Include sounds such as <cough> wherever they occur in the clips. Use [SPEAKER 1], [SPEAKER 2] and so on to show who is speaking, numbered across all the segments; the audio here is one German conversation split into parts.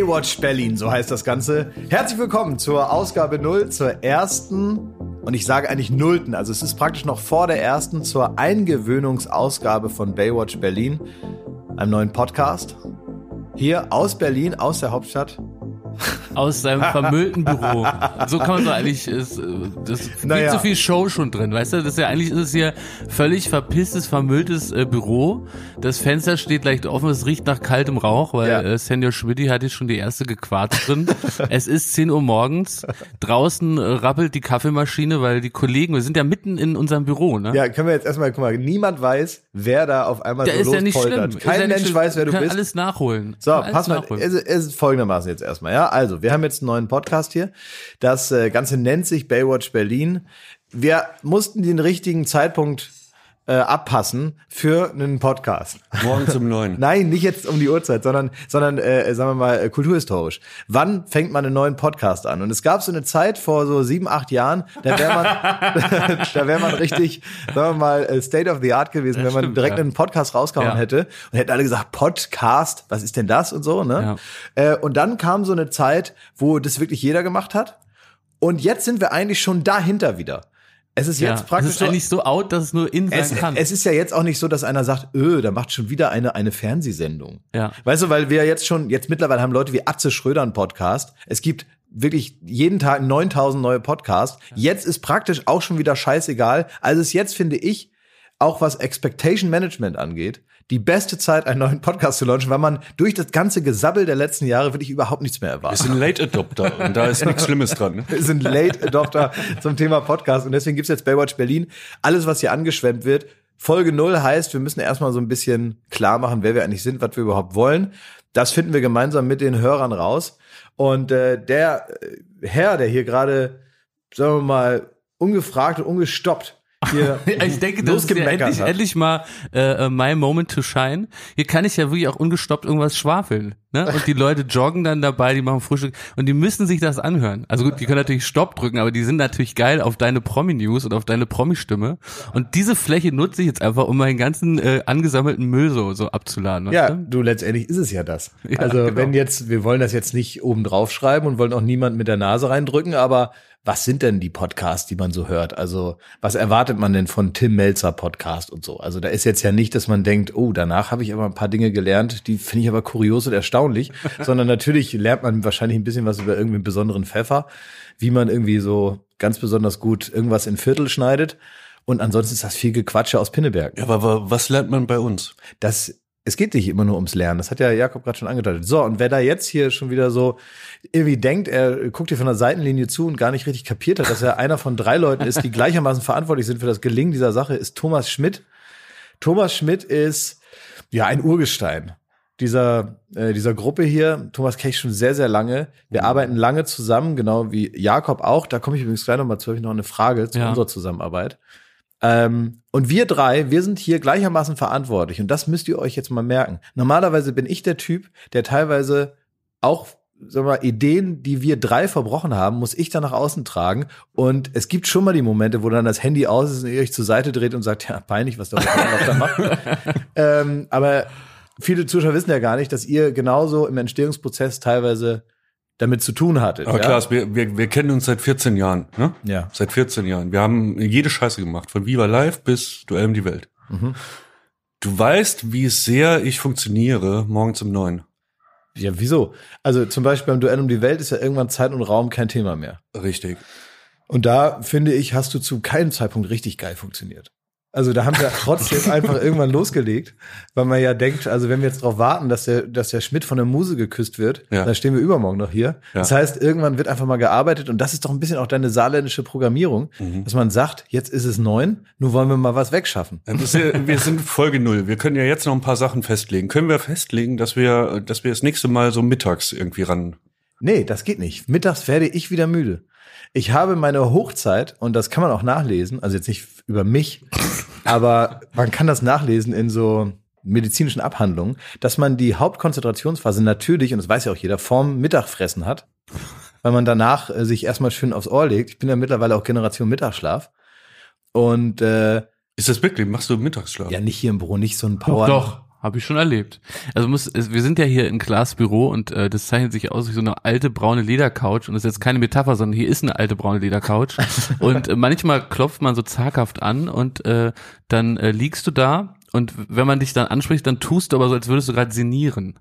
[SPEAKER 1] Baywatch Berlin, so heißt das Ganze. Herzlich willkommen zur Ausgabe 0, zur ersten und ich sage eigentlich nullten, also es ist praktisch noch vor der ersten zur Eingewöhnungsausgabe von Baywatch Berlin, einem neuen Podcast. Hier aus Berlin, aus der Hauptstadt,
[SPEAKER 2] aus seinem vermüllten Büro. So kann man so eigentlich, ist, äh, das ist naja. viel zu viel Show schon drin, weißt du? Das ist ja eigentlich ist es hier völlig verpisstes, vermülltes äh, Büro. Das Fenster steht leicht offen, es riecht nach kaltem Rauch, weil ja. äh, Senior Schmidti hat jetzt schon die erste gequarzt drin. <laughs> es ist 10 Uhr morgens, draußen äh, rappelt die Kaffeemaschine, weil die Kollegen, wir sind ja mitten in unserem Büro, ne?
[SPEAKER 1] Ja, können wir jetzt erstmal, guck mal, niemand weiß, wer da auf einmal
[SPEAKER 2] da
[SPEAKER 1] so
[SPEAKER 2] ist ja nicht schlimm.
[SPEAKER 1] Kein
[SPEAKER 2] ja
[SPEAKER 1] Mensch
[SPEAKER 2] schlimm.
[SPEAKER 1] weiß, wer du bist.
[SPEAKER 2] alles nachholen.
[SPEAKER 1] So, pass mal, es, es ist folgendermaßen jetzt erstmal, ja? Also, wir haben jetzt einen neuen Podcast hier. Das äh, Ganze nennt sich Baywatch Berlin. Wir mussten den richtigen Zeitpunkt äh, abpassen für einen Podcast.
[SPEAKER 3] Morgen zum neuen. <laughs>
[SPEAKER 1] Nein, nicht jetzt um die Uhrzeit, sondern, sondern äh, sagen wir mal, äh, kulturhistorisch. Wann fängt man einen neuen Podcast an? Und es gab so eine Zeit vor so sieben, acht Jahren, da wäre man, <laughs> da wäre man richtig, sagen wir mal, äh, State of the Art gewesen, wenn man direkt ja. einen Podcast rausgehauen ja. hätte und hätten alle gesagt, Podcast, was ist denn das und so, ne? Ja. Äh, und dann kam so eine Zeit, wo das wirklich jeder gemacht hat. Und jetzt sind wir eigentlich schon dahinter wieder. Es ist jetzt ja, praktisch.
[SPEAKER 2] Es ist eigentlich so out, dass es nur in sein
[SPEAKER 1] es,
[SPEAKER 2] kann.
[SPEAKER 1] Es ist ja jetzt auch nicht so, dass einer sagt, öh, da macht schon wieder eine, eine Fernsehsendung.
[SPEAKER 2] Ja.
[SPEAKER 1] Weißt du, weil wir jetzt schon, jetzt mittlerweile haben Leute wie Atze Schröder einen Podcast. Es gibt wirklich jeden Tag 9000 neue Podcasts. Jetzt ist praktisch auch schon wieder scheißegal. Also es jetzt, finde ich, auch was Expectation Management angeht, die beste Zeit, einen neuen Podcast zu launchen, weil man durch das ganze Gesabbel der letzten Jahre wirklich überhaupt nichts mehr erwartet.
[SPEAKER 3] Wir sind Late Adopter und da ist nichts Schlimmes dran. Ne?
[SPEAKER 1] Wir sind Late Adopter zum Thema Podcast und deswegen gibt's jetzt Baywatch Berlin. Alles, was hier angeschwemmt wird, Folge null heißt, wir müssen erstmal so ein bisschen klar machen, wer wir eigentlich sind, was wir überhaupt wollen. Das finden wir gemeinsam mit den Hörern raus. Und äh, der Herr, der hier gerade, sagen wir mal, ungefragt und ungestoppt hier <laughs>
[SPEAKER 2] ich denke, das ist ja endlich, endlich mal äh, äh, my moment to shine. Hier kann ich ja wirklich auch ungestoppt irgendwas schwafeln. Ne? Und die Leute joggen dann dabei, die machen Frühstück und die müssen sich das anhören. Also gut, die können natürlich Stopp drücken, aber die sind natürlich geil auf deine Promi-News und auf deine Promi-Stimme. Und diese Fläche nutze ich jetzt einfach, um meinen ganzen äh, angesammelten Müll so, so abzuladen.
[SPEAKER 1] Ja, du? du, letztendlich ist es ja das. <laughs> Ja, also genau. wenn jetzt, wir wollen das jetzt nicht oben drauf schreiben und wollen auch niemand mit der Nase reindrücken, aber was sind denn die Podcasts, die man so hört? Also, was erwartet man denn von Tim Melzer Podcast und so? Also, da ist jetzt ja nicht, dass man denkt, oh, danach habe ich aber ein paar Dinge gelernt, die finde ich aber kurios und erstaunlich, <laughs> sondern natürlich lernt man wahrscheinlich ein bisschen was über irgendwie einen besonderen Pfeffer, wie man irgendwie so ganz besonders gut irgendwas in Viertel schneidet. Und ansonsten ist das viel Gequatsche aus Pinneberg.
[SPEAKER 3] Ja, aber was lernt man bei uns?
[SPEAKER 1] Das es geht nicht immer nur ums Lernen. Das hat ja Jakob gerade schon angedeutet. So, und wer da jetzt hier schon wieder so irgendwie denkt, er guckt hier von der Seitenlinie zu und gar nicht richtig kapiert hat, dass er einer von drei Leuten ist, die gleichermaßen verantwortlich sind für das Gelingen dieser Sache, ist Thomas Schmidt. Thomas Schmidt ist ja ein Urgestein dieser, äh, dieser Gruppe hier. Thomas kenne ich schon sehr, sehr lange. Wir arbeiten lange zusammen, genau wie Jakob auch. Da komme ich übrigens gleich nochmal zu, habe ich noch eine Frage zu ja. unserer Zusammenarbeit. Ähm, und wir drei, wir sind hier gleichermaßen verantwortlich. Und das müsst ihr euch jetzt mal merken. Normalerweise bin ich der Typ, der teilweise auch sagen wir mal, Ideen, die wir drei verbrochen haben, muss ich dann nach außen tragen. Und es gibt schon mal die Momente, wo dann das Handy aus ist und ihr euch zur Seite dreht und sagt, ja, peinlich, was der da macht. <laughs> ähm, aber viele Zuschauer wissen ja gar nicht, dass ihr genauso im Entstehungsprozess teilweise damit zu tun hattet.
[SPEAKER 3] Aber ja? klar, wir, wir, wir kennen uns seit 14 Jahren. Ne?
[SPEAKER 1] Ja.
[SPEAKER 3] Seit 14 Jahren. Wir haben jede Scheiße gemacht, von Viva Live bis Duell um die Welt. Mhm. Du weißt, wie sehr ich funktioniere morgens um neun.
[SPEAKER 1] Ja, wieso? Also zum Beispiel beim Duell um die Welt ist ja irgendwann Zeit und Raum kein Thema mehr.
[SPEAKER 3] Richtig.
[SPEAKER 1] Und da, finde ich, hast du zu keinem Zeitpunkt richtig geil funktioniert. Also da haben wir trotzdem einfach irgendwann losgelegt, weil man ja denkt, also wenn wir jetzt darauf warten, dass der, dass der Schmidt von der Muse geküsst wird, ja. dann stehen wir übermorgen noch hier. Ja. Das heißt, irgendwann wird einfach mal gearbeitet und das ist doch ein bisschen auch deine saarländische Programmierung, mhm. dass man sagt, jetzt ist es neun, nun wollen wir mal was wegschaffen.
[SPEAKER 3] Ja, wir sind Folge null. Wir können ja jetzt noch ein paar Sachen festlegen. Können wir festlegen, dass wir, dass wir das nächste Mal so mittags irgendwie ran
[SPEAKER 1] Nee, das geht nicht. Mittags werde ich wieder müde. Ich habe meine Hochzeit, und das kann man auch nachlesen, also jetzt nicht über mich, <laughs> aber man kann das nachlesen in so medizinischen Abhandlungen, dass man die Hauptkonzentrationsphase natürlich, und das weiß ja auch jeder, vorm Mittagfressen hat, weil man danach äh, sich erstmal schön aufs Ohr legt. Ich bin ja mittlerweile auch Generation Mittagsschlaf. Und äh,
[SPEAKER 3] ist das wirklich? Machst du Mittagsschlaf?
[SPEAKER 1] Ja, nicht hier im Büro, nicht so ein Power.
[SPEAKER 2] Doch. Habe ich schon erlebt. Also muss, wir sind ja hier in Glasbüro und äh, das zeichnet sich aus wie so eine alte braune Ledercouch und das ist jetzt keine Metapher, sondern hier ist eine alte braune Ledercouch <laughs> und äh, manchmal klopft man so zaghaft an und äh, dann äh, liegst du da und wenn man dich dann anspricht, dann tust du aber so, als würdest du gerade sinnieren.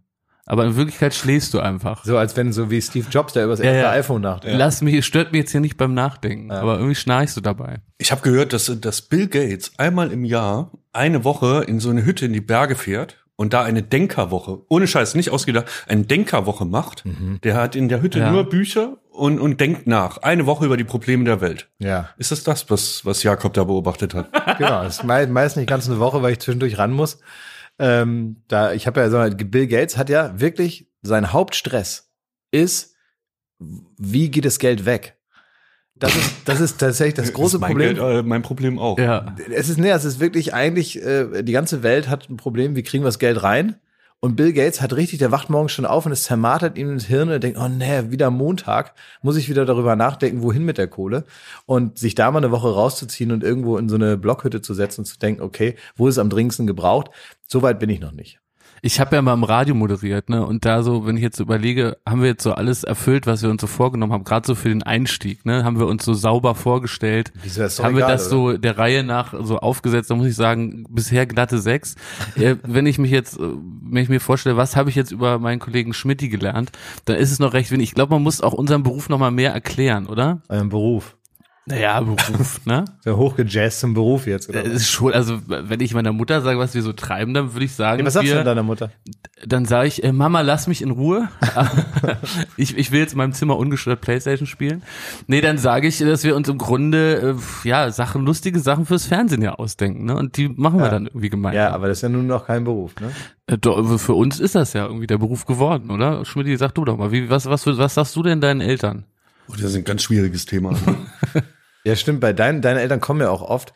[SPEAKER 2] Aber in Wirklichkeit schläfst du einfach.
[SPEAKER 1] So als wenn so wie Steve Jobs, der über das
[SPEAKER 2] Ja,
[SPEAKER 1] erste
[SPEAKER 2] ja.
[SPEAKER 1] iPhone nachdenkt.
[SPEAKER 2] Lass mich, stört mich jetzt hier nicht beim Nachdenken, aber irgendwie schnarchst du dabei.
[SPEAKER 3] Ich habe gehört, dass, dass Bill Gates einmal im Jahr eine Woche in so eine Hütte in die Berge fährt und da eine Denkerwoche, ohne Scheiß, nicht ausgedacht, eine Denkerwoche macht. Der hat in der Hütte
[SPEAKER 2] Ja.
[SPEAKER 3] nur Bücher und, und denkt nach. Eine Woche über die Probleme der Welt.
[SPEAKER 1] Ja,
[SPEAKER 3] Ist das das, was, was Jakob da beobachtet hat?
[SPEAKER 1] genau. Das ist mei- meist nicht ganz eine Woche, weil ich zwischendurch ran muss. Ähm, da, ich habe ja so, Bill Gates hat ja wirklich sein Hauptstress ist, wie geht das Geld weg? Das ist, das ist tatsächlich das <laughs> große
[SPEAKER 3] ist mein
[SPEAKER 1] Problem.
[SPEAKER 3] Geld, äh, mein Problem auch.
[SPEAKER 2] Ja.
[SPEAKER 1] Es ist, nee, es ist wirklich eigentlich, äh, die ganze Welt hat ein Problem, wie kriegen wir das Geld rein? Und Bill Gates hat richtig, der wacht morgens schon auf und es zermartert ihm ins Hirn und denkt, oh nee, wieder Montag, muss ich wieder darüber nachdenken, wohin mit der Kohle. Und sich da mal eine Woche rauszuziehen und irgendwo in so eine Blockhütte zu setzen und zu denken, okay, wo ist es am dringendsten gebraucht? So weit bin ich noch nicht.
[SPEAKER 2] Ich habe ja mal im Radio moderiert, ne? Und da so, wenn ich jetzt so überlege, haben wir jetzt so alles erfüllt, was wir uns so vorgenommen haben, gerade so für den Einstieg, ne? Haben wir uns so sauber vorgestellt.
[SPEAKER 1] Wieso, ist
[SPEAKER 2] haben
[SPEAKER 1] egal,
[SPEAKER 2] wir das so der Reihe nach so aufgesetzt, da muss ich sagen, bisher glatte sechs. äh, wenn ich mich jetzt, äh, wenn ich mir vorstelle, was habe ich jetzt über meinen Kollegen Schmidti gelernt, dann ist es noch recht wenig. Ich glaube, man muss auch unseren Beruf noch mal mehr erklären, oder?
[SPEAKER 1] Euren Beruf.
[SPEAKER 2] Naja, Beruf, ne? <laughs>
[SPEAKER 1] Der hochgejazzt zum Beruf jetzt, oder?
[SPEAKER 2] Das ist schon, also wenn ich meiner Mutter sage, was wir so treiben, dann würde ich sagen,
[SPEAKER 1] Nee, was sagst du
[SPEAKER 2] wir,
[SPEAKER 1] denn deiner Mutter?
[SPEAKER 2] dann sage ich, äh, Mama, lass mich in Ruhe. <laughs> <laughs> ich, ich will jetzt in meinem Zimmer ungestört Playstation spielen. Nee, dann sage ich, dass wir uns im Grunde äh, ja Sachen, lustige Sachen fürs Fernsehen ja ausdenken, ne? Und die machen wir
[SPEAKER 1] Ja.
[SPEAKER 2] dann irgendwie
[SPEAKER 1] Ja,
[SPEAKER 2] gemeinsam.
[SPEAKER 1] aber das ist ja nun noch kein Beruf, ne?
[SPEAKER 2] Äh, für uns ist das ja irgendwie der Beruf geworden, oder? Schmidt, sag du doch mal, wie, was, was, was sagst du denn deinen Eltern?
[SPEAKER 3] Oh, das ist ein ganz schwieriges Thema.
[SPEAKER 1] Ja, stimmt, bei deinen, deine Eltern kommen ja auch oft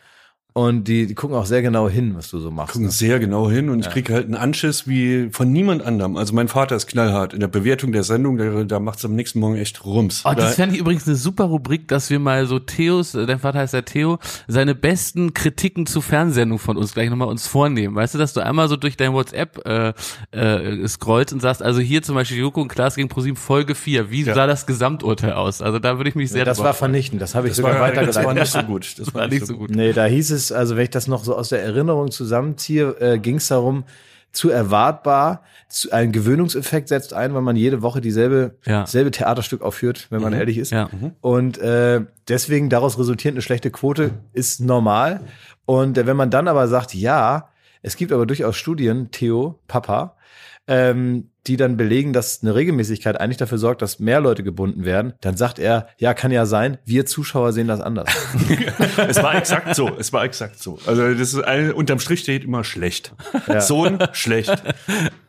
[SPEAKER 1] und die, die gucken auch sehr genau hin, was du so machst.
[SPEAKER 3] gucken sehr genau hin und ich kriege halt einen Anschiss wie von niemand anderem. Also mein Vater ist knallhart. In der Bewertung der Sendung, da, da macht's am nächsten Morgen echt Rums.
[SPEAKER 2] Oh,
[SPEAKER 3] Da-
[SPEAKER 2] das fände ich übrigens eine super Rubrik, dass wir mal so Theos, äh, dein Vater heißt ja Theo, seine besten Kritiken zu Fernsehsendungen von uns gleich nochmal uns vornehmen. Weißt du, dass du einmal so durch dein WhatsApp äh, äh, scrollst und sagst, also hier zum Beispiel Joko und Klaas gegen ProSieben Folge 4, wie
[SPEAKER 3] Ja.
[SPEAKER 2] sah das Gesamturteil aus? Also da würde ich mich sehr
[SPEAKER 1] das
[SPEAKER 2] drüber
[SPEAKER 1] war
[SPEAKER 2] freuen.
[SPEAKER 1] vernichtend, das habe ich
[SPEAKER 3] das,
[SPEAKER 1] sogar
[SPEAKER 3] war, das war
[SPEAKER 1] weitergeleitet.
[SPEAKER 3] nicht so gut. Das
[SPEAKER 2] war nicht so gut.
[SPEAKER 1] Nee, da hieß es, also wenn ich das noch so aus der Erinnerung zusammenziehe, äh, ging es darum, zu erwartbar, zu, ein Gewöhnungseffekt setzt ein, weil man jede Woche dieselbe,
[SPEAKER 2] Ja.
[SPEAKER 1] selbe Theaterstück aufführt, wenn man ehrlich ist.
[SPEAKER 2] Ja.
[SPEAKER 1] Und äh, deswegen daraus resultierend eine schlechte Quote ist normal. Und äh, wenn man dann aber sagt, ja, es gibt aber durchaus Studien, Theo, Papa, ähm, die dann belegen, dass eine Regelmäßigkeit eigentlich dafür sorgt, dass mehr Leute gebunden werden, dann sagt er, ja, kann ja sein, wir Zuschauer sehen das anders. <laughs>
[SPEAKER 3] Es war exakt so. Es war exakt so. Also das ist ein, unterm Strich steht immer schlecht. Sohn schlecht. <laughs>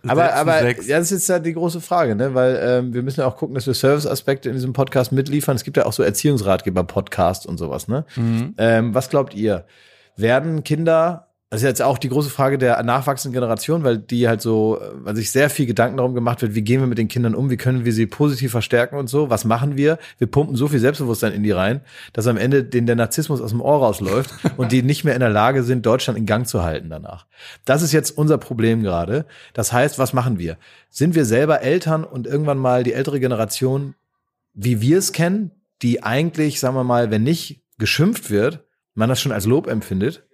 [SPEAKER 1] Aber,
[SPEAKER 2] Sechs
[SPEAKER 1] aber ja, das ist jetzt ja die große Frage, ne? Weil ähm, wir müssen ja auch gucken, dass wir Serviceaspekte in diesem Podcast mitliefern. Es gibt ja auch so Erziehungsratgeber-Podcasts und sowas, ne? Ähm, was glaubt ihr? Werden Kinder, das ist jetzt auch die große Frage der nachwachsenden Generation, weil die halt so, weil sich sehr viel Gedanken darum gemacht wird, wie gehen wir mit den Kindern um, wie können wir sie positiv verstärken und so, was machen wir? Wir pumpen so viel Selbstbewusstsein in die rein, dass am Ende denen der Narzissmus aus dem Ohr rausläuft <laughs> und die nicht mehr in der Lage sind, Deutschland in Gang zu halten danach. Das ist jetzt unser Problem gerade. Das heißt, was machen wir? Sind wir selber Eltern und irgendwann mal die ältere Generation, wie wir es kennen, die eigentlich, sagen wir mal, wenn nicht geschimpft wird, man das schon als Lob empfindet?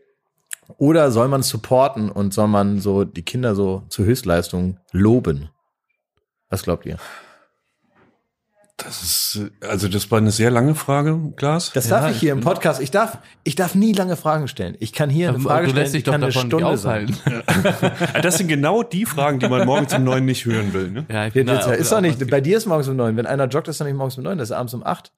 [SPEAKER 1] Oder soll man supporten und soll man so die Kinder so zur Höchstleistung loben? Was glaubt ihr?
[SPEAKER 3] Das ist, also das war eine sehr lange Frage, Glas.
[SPEAKER 1] Das
[SPEAKER 2] Ja,
[SPEAKER 1] darf ich hier
[SPEAKER 2] ich
[SPEAKER 1] im Podcast. Ich darf, ich darf nie lange Fragen stellen. Ich kann hier eine
[SPEAKER 2] Aber
[SPEAKER 1] Frage
[SPEAKER 2] du
[SPEAKER 1] stellen,
[SPEAKER 2] lässt
[SPEAKER 1] die
[SPEAKER 2] dich doch
[SPEAKER 1] kann eine Stunde sein. <laughs>
[SPEAKER 3] Das sind genau die Fragen, die man morgens um neun nicht hören will. Ne?
[SPEAKER 2] Ja, ich bin
[SPEAKER 1] jetzt,
[SPEAKER 2] da
[SPEAKER 1] ist doch nicht, bei dir ist morgens um neun. Wenn einer joggt, ist doch nicht morgens um neun, das ist abends um acht.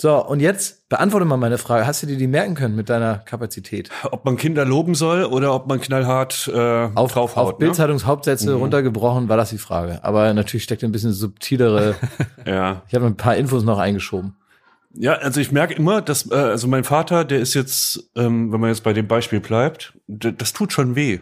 [SPEAKER 1] So, und jetzt beantworte mal meine Frage. Hast du dir die merken können mit deiner Kapazität?
[SPEAKER 3] Ob man Kinder loben soll oder ob man knallhart äh,
[SPEAKER 1] Auf,
[SPEAKER 3] draufhaut.
[SPEAKER 1] auf
[SPEAKER 3] ne?
[SPEAKER 1] Bildzeitungshauptsätze
[SPEAKER 2] Mhm.
[SPEAKER 1] runtergebrochen war das die Frage. Aber natürlich steckt ein bisschen subtilere, <laughs>
[SPEAKER 3] Ja.
[SPEAKER 1] ich habe ein paar Infos noch eingeschoben.
[SPEAKER 3] Ja, also ich merke immer, dass, äh, also mein Vater, der ist jetzt, ähm, wenn man jetzt bei dem Beispiel bleibt, das tut schon weh.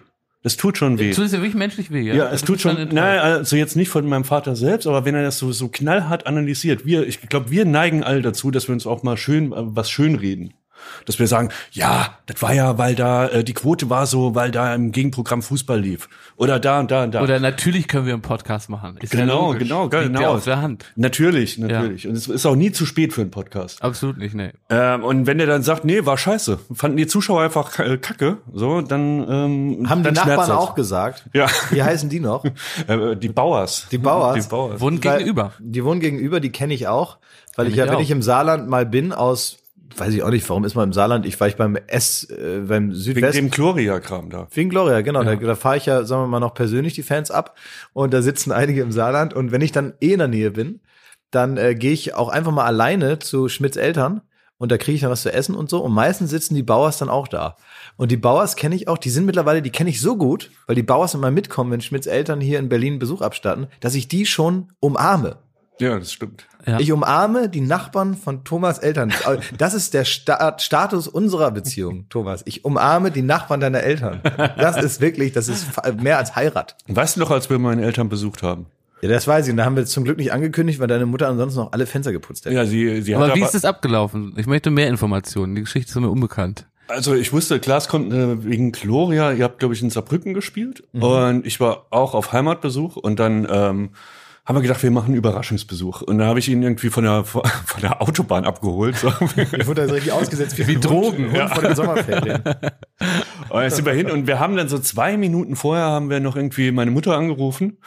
[SPEAKER 3] Das tut schon weh.
[SPEAKER 2] Du tust ja wirklich menschlich weh, ja?
[SPEAKER 3] Ja, es
[SPEAKER 2] Du
[SPEAKER 3] tut schon, nein, also jetzt nicht von meinem Vater selbst, aber wenn er das so, so knallhart analysiert, wir, ich glaube, wir neigen alle dazu, dass wir uns auch mal schön, äh, was schön reden. Dass wir sagen, ja, das war ja, weil da äh, die Quote war so, weil da im Gegenprogramm Fußball lief. Oder da und da und da.
[SPEAKER 2] Oder natürlich können wir einen Podcast machen.
[SPEAKER 3] Ist genau, ja genau, genau.
[SPEAKER 2] Liegt ja auf der Hand.
[SPEAKER 3] Natürlich, natürlich. Ja. Und es ist auch nie zu spät für einen Podcast.
[SPEAKER 2] Absolut nicht, nee.
[SPEAKER 3] Ähm, und wenn der dann sagt, nee, war scheiße, fanden die Zuschauer einfach kacke, so, dann ähm,
[SPEAKER 1] haben
[SPEAKER 3] dann
[SPEAKER 1] die Nachbarn auch gesagt.
[SPEAKER 3] Ja.
[SPEAKER 1] Wie heißen die noch? <laughs>
[SPEAKER 3] Äh, die Bauers.
[SPEAKER 1] Die Bauers.
[SPEAKER 3] Die Bauers.
[SPEAKER 2] Wohnen gegenüber.
[SPEAKER 1] Die wohnen gegenüber, die kenne ich auch, weil ich ja, wenn ich im Saarland mal bin aus weiß ich auch nicht, warum ist man im Saarland? Ich war ich beim S, äh, beim Südwest.
[SPEAKER 3] Wegen dem Gloria-Kram da.
[SPEAKER 1] Wegen Gloria, genau. Ja. Da, da fahre ich ja, sagen wir mal, noch persönlich die Fans ab. Und da sitzen einige im Saarland. Und wenn ich dann eh in der Nähe bin, dann äh, gehe ich auch einfach mal alleine zu Schmidts Eltern. Und da kriege ich dann was zu essen und so. Und meistens sitzen die Bauers dann auch da. Und die Bauers kenne ich auch, die sind mittlerweile, die kenne ich so gut, weil die Bauers immer mitkommen, wenn Schmidts Eltern hier in Berlin Besuch abstatten, dass ich die schon umarme.
[SPEAKER 3] Ja, das stimmt.
[SPEAKER 1] Ja. Ich umarme die Nachbarn von Thomas Eltern. Das ist der Sta Status unserer Beziehung, Thomas. Ich umarme die Nachbarn deiner Eltern. Das ist wirklich, das ist mehr als Heirat.
[SPEAKER 3] Weißt du noch, als wir meine Eltern besucht haben?
[SPEAKER 1] Ja, das weiß ich. Und da haben wir zum Glück nicht angekündigt, weil deine Mutter ansonsten noch alle Fenster geputzt hätte.
[SPEAKER 3] Ja, sie, sie
[SPEAKER 2] aber hat wie aber ist das abgelaufen? Ich möchte mehr Informationen. Die Geschichte ist mir unbekannt.
[SPEAKER 3] Also ich wusste, Klaas kommt äh, wegen Gloria, ihr habt, glaube ich, in Saarbrücken gespielt. Mhm. Und ich war auch auf Heimatbesuch und dann ähm, haben wir gedacht, wir machen einen Überraschungsbesuch. Und da habe ich ihn irgendwie von der von <laughs> der Autobahn abgeholt. So. <laughs>
[SPEAKER 1] Ich wurde da richtig ausgesetzt wie, wie Drogen
[SPEAKER 3] ja. vor den Sommerferien. <laughs> Und jetzt sind wir hin und wir haben dann so zwei Minuten vorher haben wir noch irgendwie meine Mutter angerufen.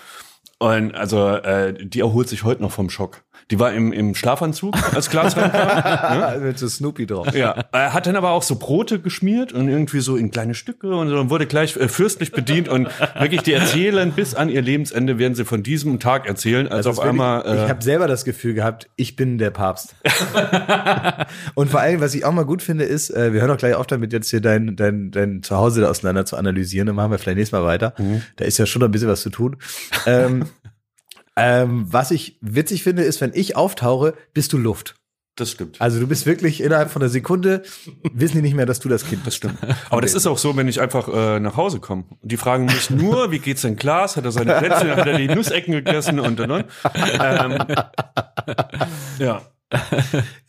[SPEAKER 3] Und also äh, die erholt sich heute noch vom Schock. Die war im, im Schlafanzug, als Klaas reinkam.
[SPEAKER 1] ne? <laughs> Mit so Snoopy drauf.
[SPEAKER 3] Ja. Er hat dann aber auch so Brote geschmiert und irgendwie so in kleine Stücke und so und wurde gleich äh, fürstlich bedient und wirklich die erzählen bis an ihr Lebensende werden sie von diesem Tag erzählen, als auf einmal.
[SPEAKER 1] Äh, ich habe selber das Gefühl gehabt, ich bin der Papst. <laughs> und vor allem, was ich auch mal gut finde, ist, äh, wir hören auch gleich auf damit, jetzt hier dein, dein, dein Zuhause da auseinander zu analysieren. Dann machen wir vielleicht nächstes Mal weiter. Mhm. Da ist ja schon ein bisschen was zu tun. Ähm, <laughs> ähm, was ich witzig finde, ist, wenn ich auftauche, bist du Luft.
[SPEAKER 3] Das stimmt.
[SPEAKER 1] Also du bist wirklich innerhalb von einer Sekunde, wissen die nicht mehr, dass du das Kind bist.
[SPEAKER 3] Das stimmt. Aber das ist auch so, wenn ich einfach äh, nach Hause komme. Die fragen mich nur, wie geht's denn Klaas? Hat er seine Plätzchen, hat er die Nussecken gegessen und und und. Ähm, ja.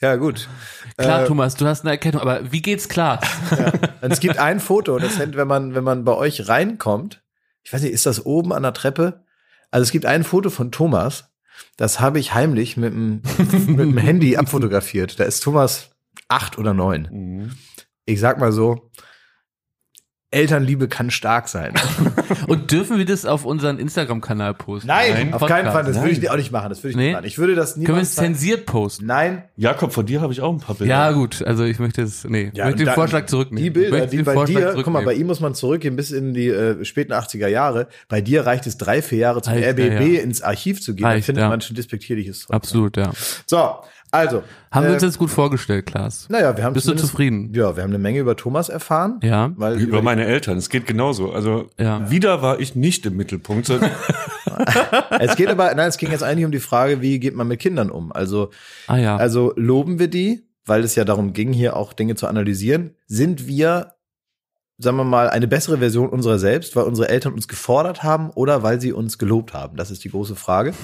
[SPEAKER 1] Ja, gut.
[SPEAKER 2] Klar, äh, Thomas, du hast eine Erkennung, aber wie geht's Klaas?
[SPEAKER 1] Ja. Es gibt ein Foto, das wenn man, wenn man bei euch reinkommt, ich weiß nicht, ist das oben an der Treppe? Also es gibt ein Foto von Thomas, das habe ich heimlich mit dem, <laughs> mit dem Handy abfotografiert. Da ist Thomas acht oder neun. Mhm. Ich sag mal so, Elternliebe kann stark sein. <laughs>
[SPEAKER 2] Und dürfen wir das auf unseren Instagram-Kanal posten?
[SPEAKER 1] Nein, Nein auf keinen Fall. Das Nein. würde ich dir auch nicht machen. Das würde ich nee? nicht machen. Ich würde das
[SPEAKER 2] niemals. Können wir es zensiert posten?
[SPEAKER 1] Nein.
[SPEAKER 3] Jakob, von dir habe ich auch ein paar Bilder.
[SPEAKER 2] Ja, gut. Also ich möchte es, nee, ja, ich möchte den Vorschlag zurücknehmen.
[SPEAKER 1] Die Bilder, die bei dir, guck mal, bei ihm muss man zurückgehen bis in die äh, späten 80er Jahre. Bei dir reicht es drei, vier Jahre zum Alter, RBB ja. ins Archiv zu gehen. Reicht, dann findet ja. man schon despektierliches.
[SPEAKER 2] Absolut, ja.
[SPEAKER 1] So, also.
[SPEAKER 2] Haben äh, wir uns jetzt gut vorgestellt, Klaas?
[SPEAKER 1] Naja, wir haben
[SPEAKER 2] Bist du zufrieden?
[SPEAKER 1] Ja, wir haben eine Menge über Thomas erfahren.
[SPEAKER 2] Ja.
[SPEAKER 3] Weil über, über meine Eltern. Es geht genauso. Also ja. wieder war ich nicht im Mittelpunkt. <laughs>
[SPEAKER 1] es geht aber, nein, es ging jetzt eigentlich um die Frage, wie geht man mit Kindern um? Also,
[SPEAKER 2] ah, ja.
[SPEAKER 1] also loben wir die, weil es ja darum ging, hier auch Dinge zu analysieren. Sind wir sagen wir mal, eine bessere Version unserer selbst, weil unsere Eltern uns gefordert haben oder weil sie uns gelobt haben? Das ist die große Frage.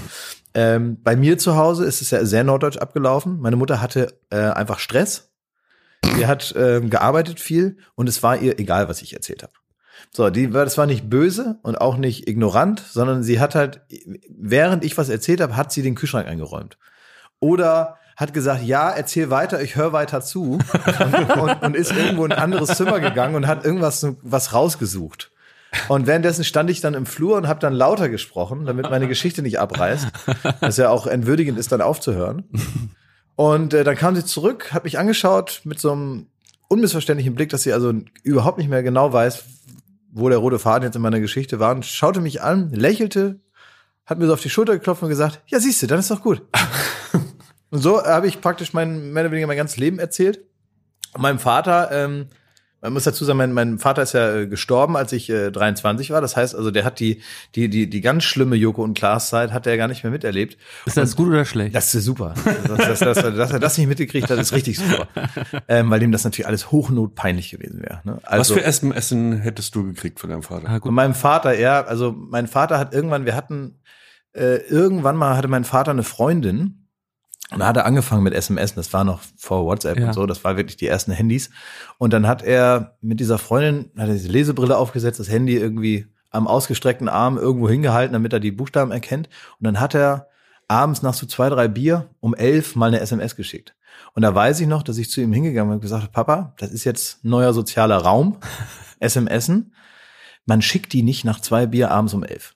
[SPEAKER 1] Ähm, bei mir zu Hause ist es ja sehr norddeutsch abgelaufen. Meine Mutter hatte äh, einfach Stress. Sie hat ähm, gearbeitet viel und es war ihr egal, was ich erzählt habe. So, die, das war nicht böse und auch nicht ignorant, sondern sie hat halt, während ich was erzählt habe, hat sie den Kühlschrank eingeräumt. Oder hat gesagt, ja, erzähl weiter, ich höre weiter zu und, und, und, ist irgendwo in ein anderes Zimmer gegangen und hat irgendwas was rausgesucht. Und währenddessen stand ich dann im Flur und habe dann lauter gesprochen, damit meine Geschichte nicht abreißt, was ja auch entwürdigend ist, dann aufzuhören. Und äh, dann kam sie zurück, hat mich angeschaut mit so einem unmissverständlichen Blick, dass sie also überhaupt nicht mehr genau weiß, wo der rote Faden jetzt in meiner Geschichte war und schaute mich an, lächelte, hat mir so auf die Schulter geklopft und gesagt, ja, siehst du, dann ist doch gut. Und so habe ich praktisch mein, mehr oder weniger mein ganzes Leben erzählt. Und meinem Vater, ähm, man muss dazu sagen, mein, mein Vater ist ja äh, gestorben, als ich äh, 23 war. Das heißt also, der hat die, die, die, die ganz schlimme Joko und Klaas Zeit hat er gar nicht mehr miterlebt.
[SPEAKER 2] Ist das und gut oder schlecht?
[SPEAKER 1] Das ist super. dass, dass, dass, dass er das nicht mitgekriegt hat, ist richtig super. <laughs> Ähm, weil ihm das natürlich alles hochnotpeinlich gewesen wäre. Ne?
[SPEAKER 3] Also, Was für Essen, Essen hättest du gekriegt von deinem Vater?
[SPEAKER 1] Ah, gut. Von meinem Vater, ja, also mein Vater hat irgendwann, wir hatten, äh, irgendwann mal hatte mein Vater eine Freundin, Und da hat er angefangen mit SMS, das war noch vor WhatsApp ja. und so, das war wirklich die ersten Handys. Und dann hat er mit dieser Freundin, hat er diese Lesebrille aufgesetzt, das Handy irgendwie am ausgestreckten Arm irgendwo hingehalten, damit er die Buchstaben erkennt. Und dann hat er abends nach so zwei, drei Bier um elf mal eine SMS geschickt. Und da weiß ich noch, dass ich zu ihm hingegangen bin und gesagt habe, Papa, das ist jetzt neuer sozialer Raum, <laughs> SMSen. Man schickt die nicht nach zwei Bier abends um elf.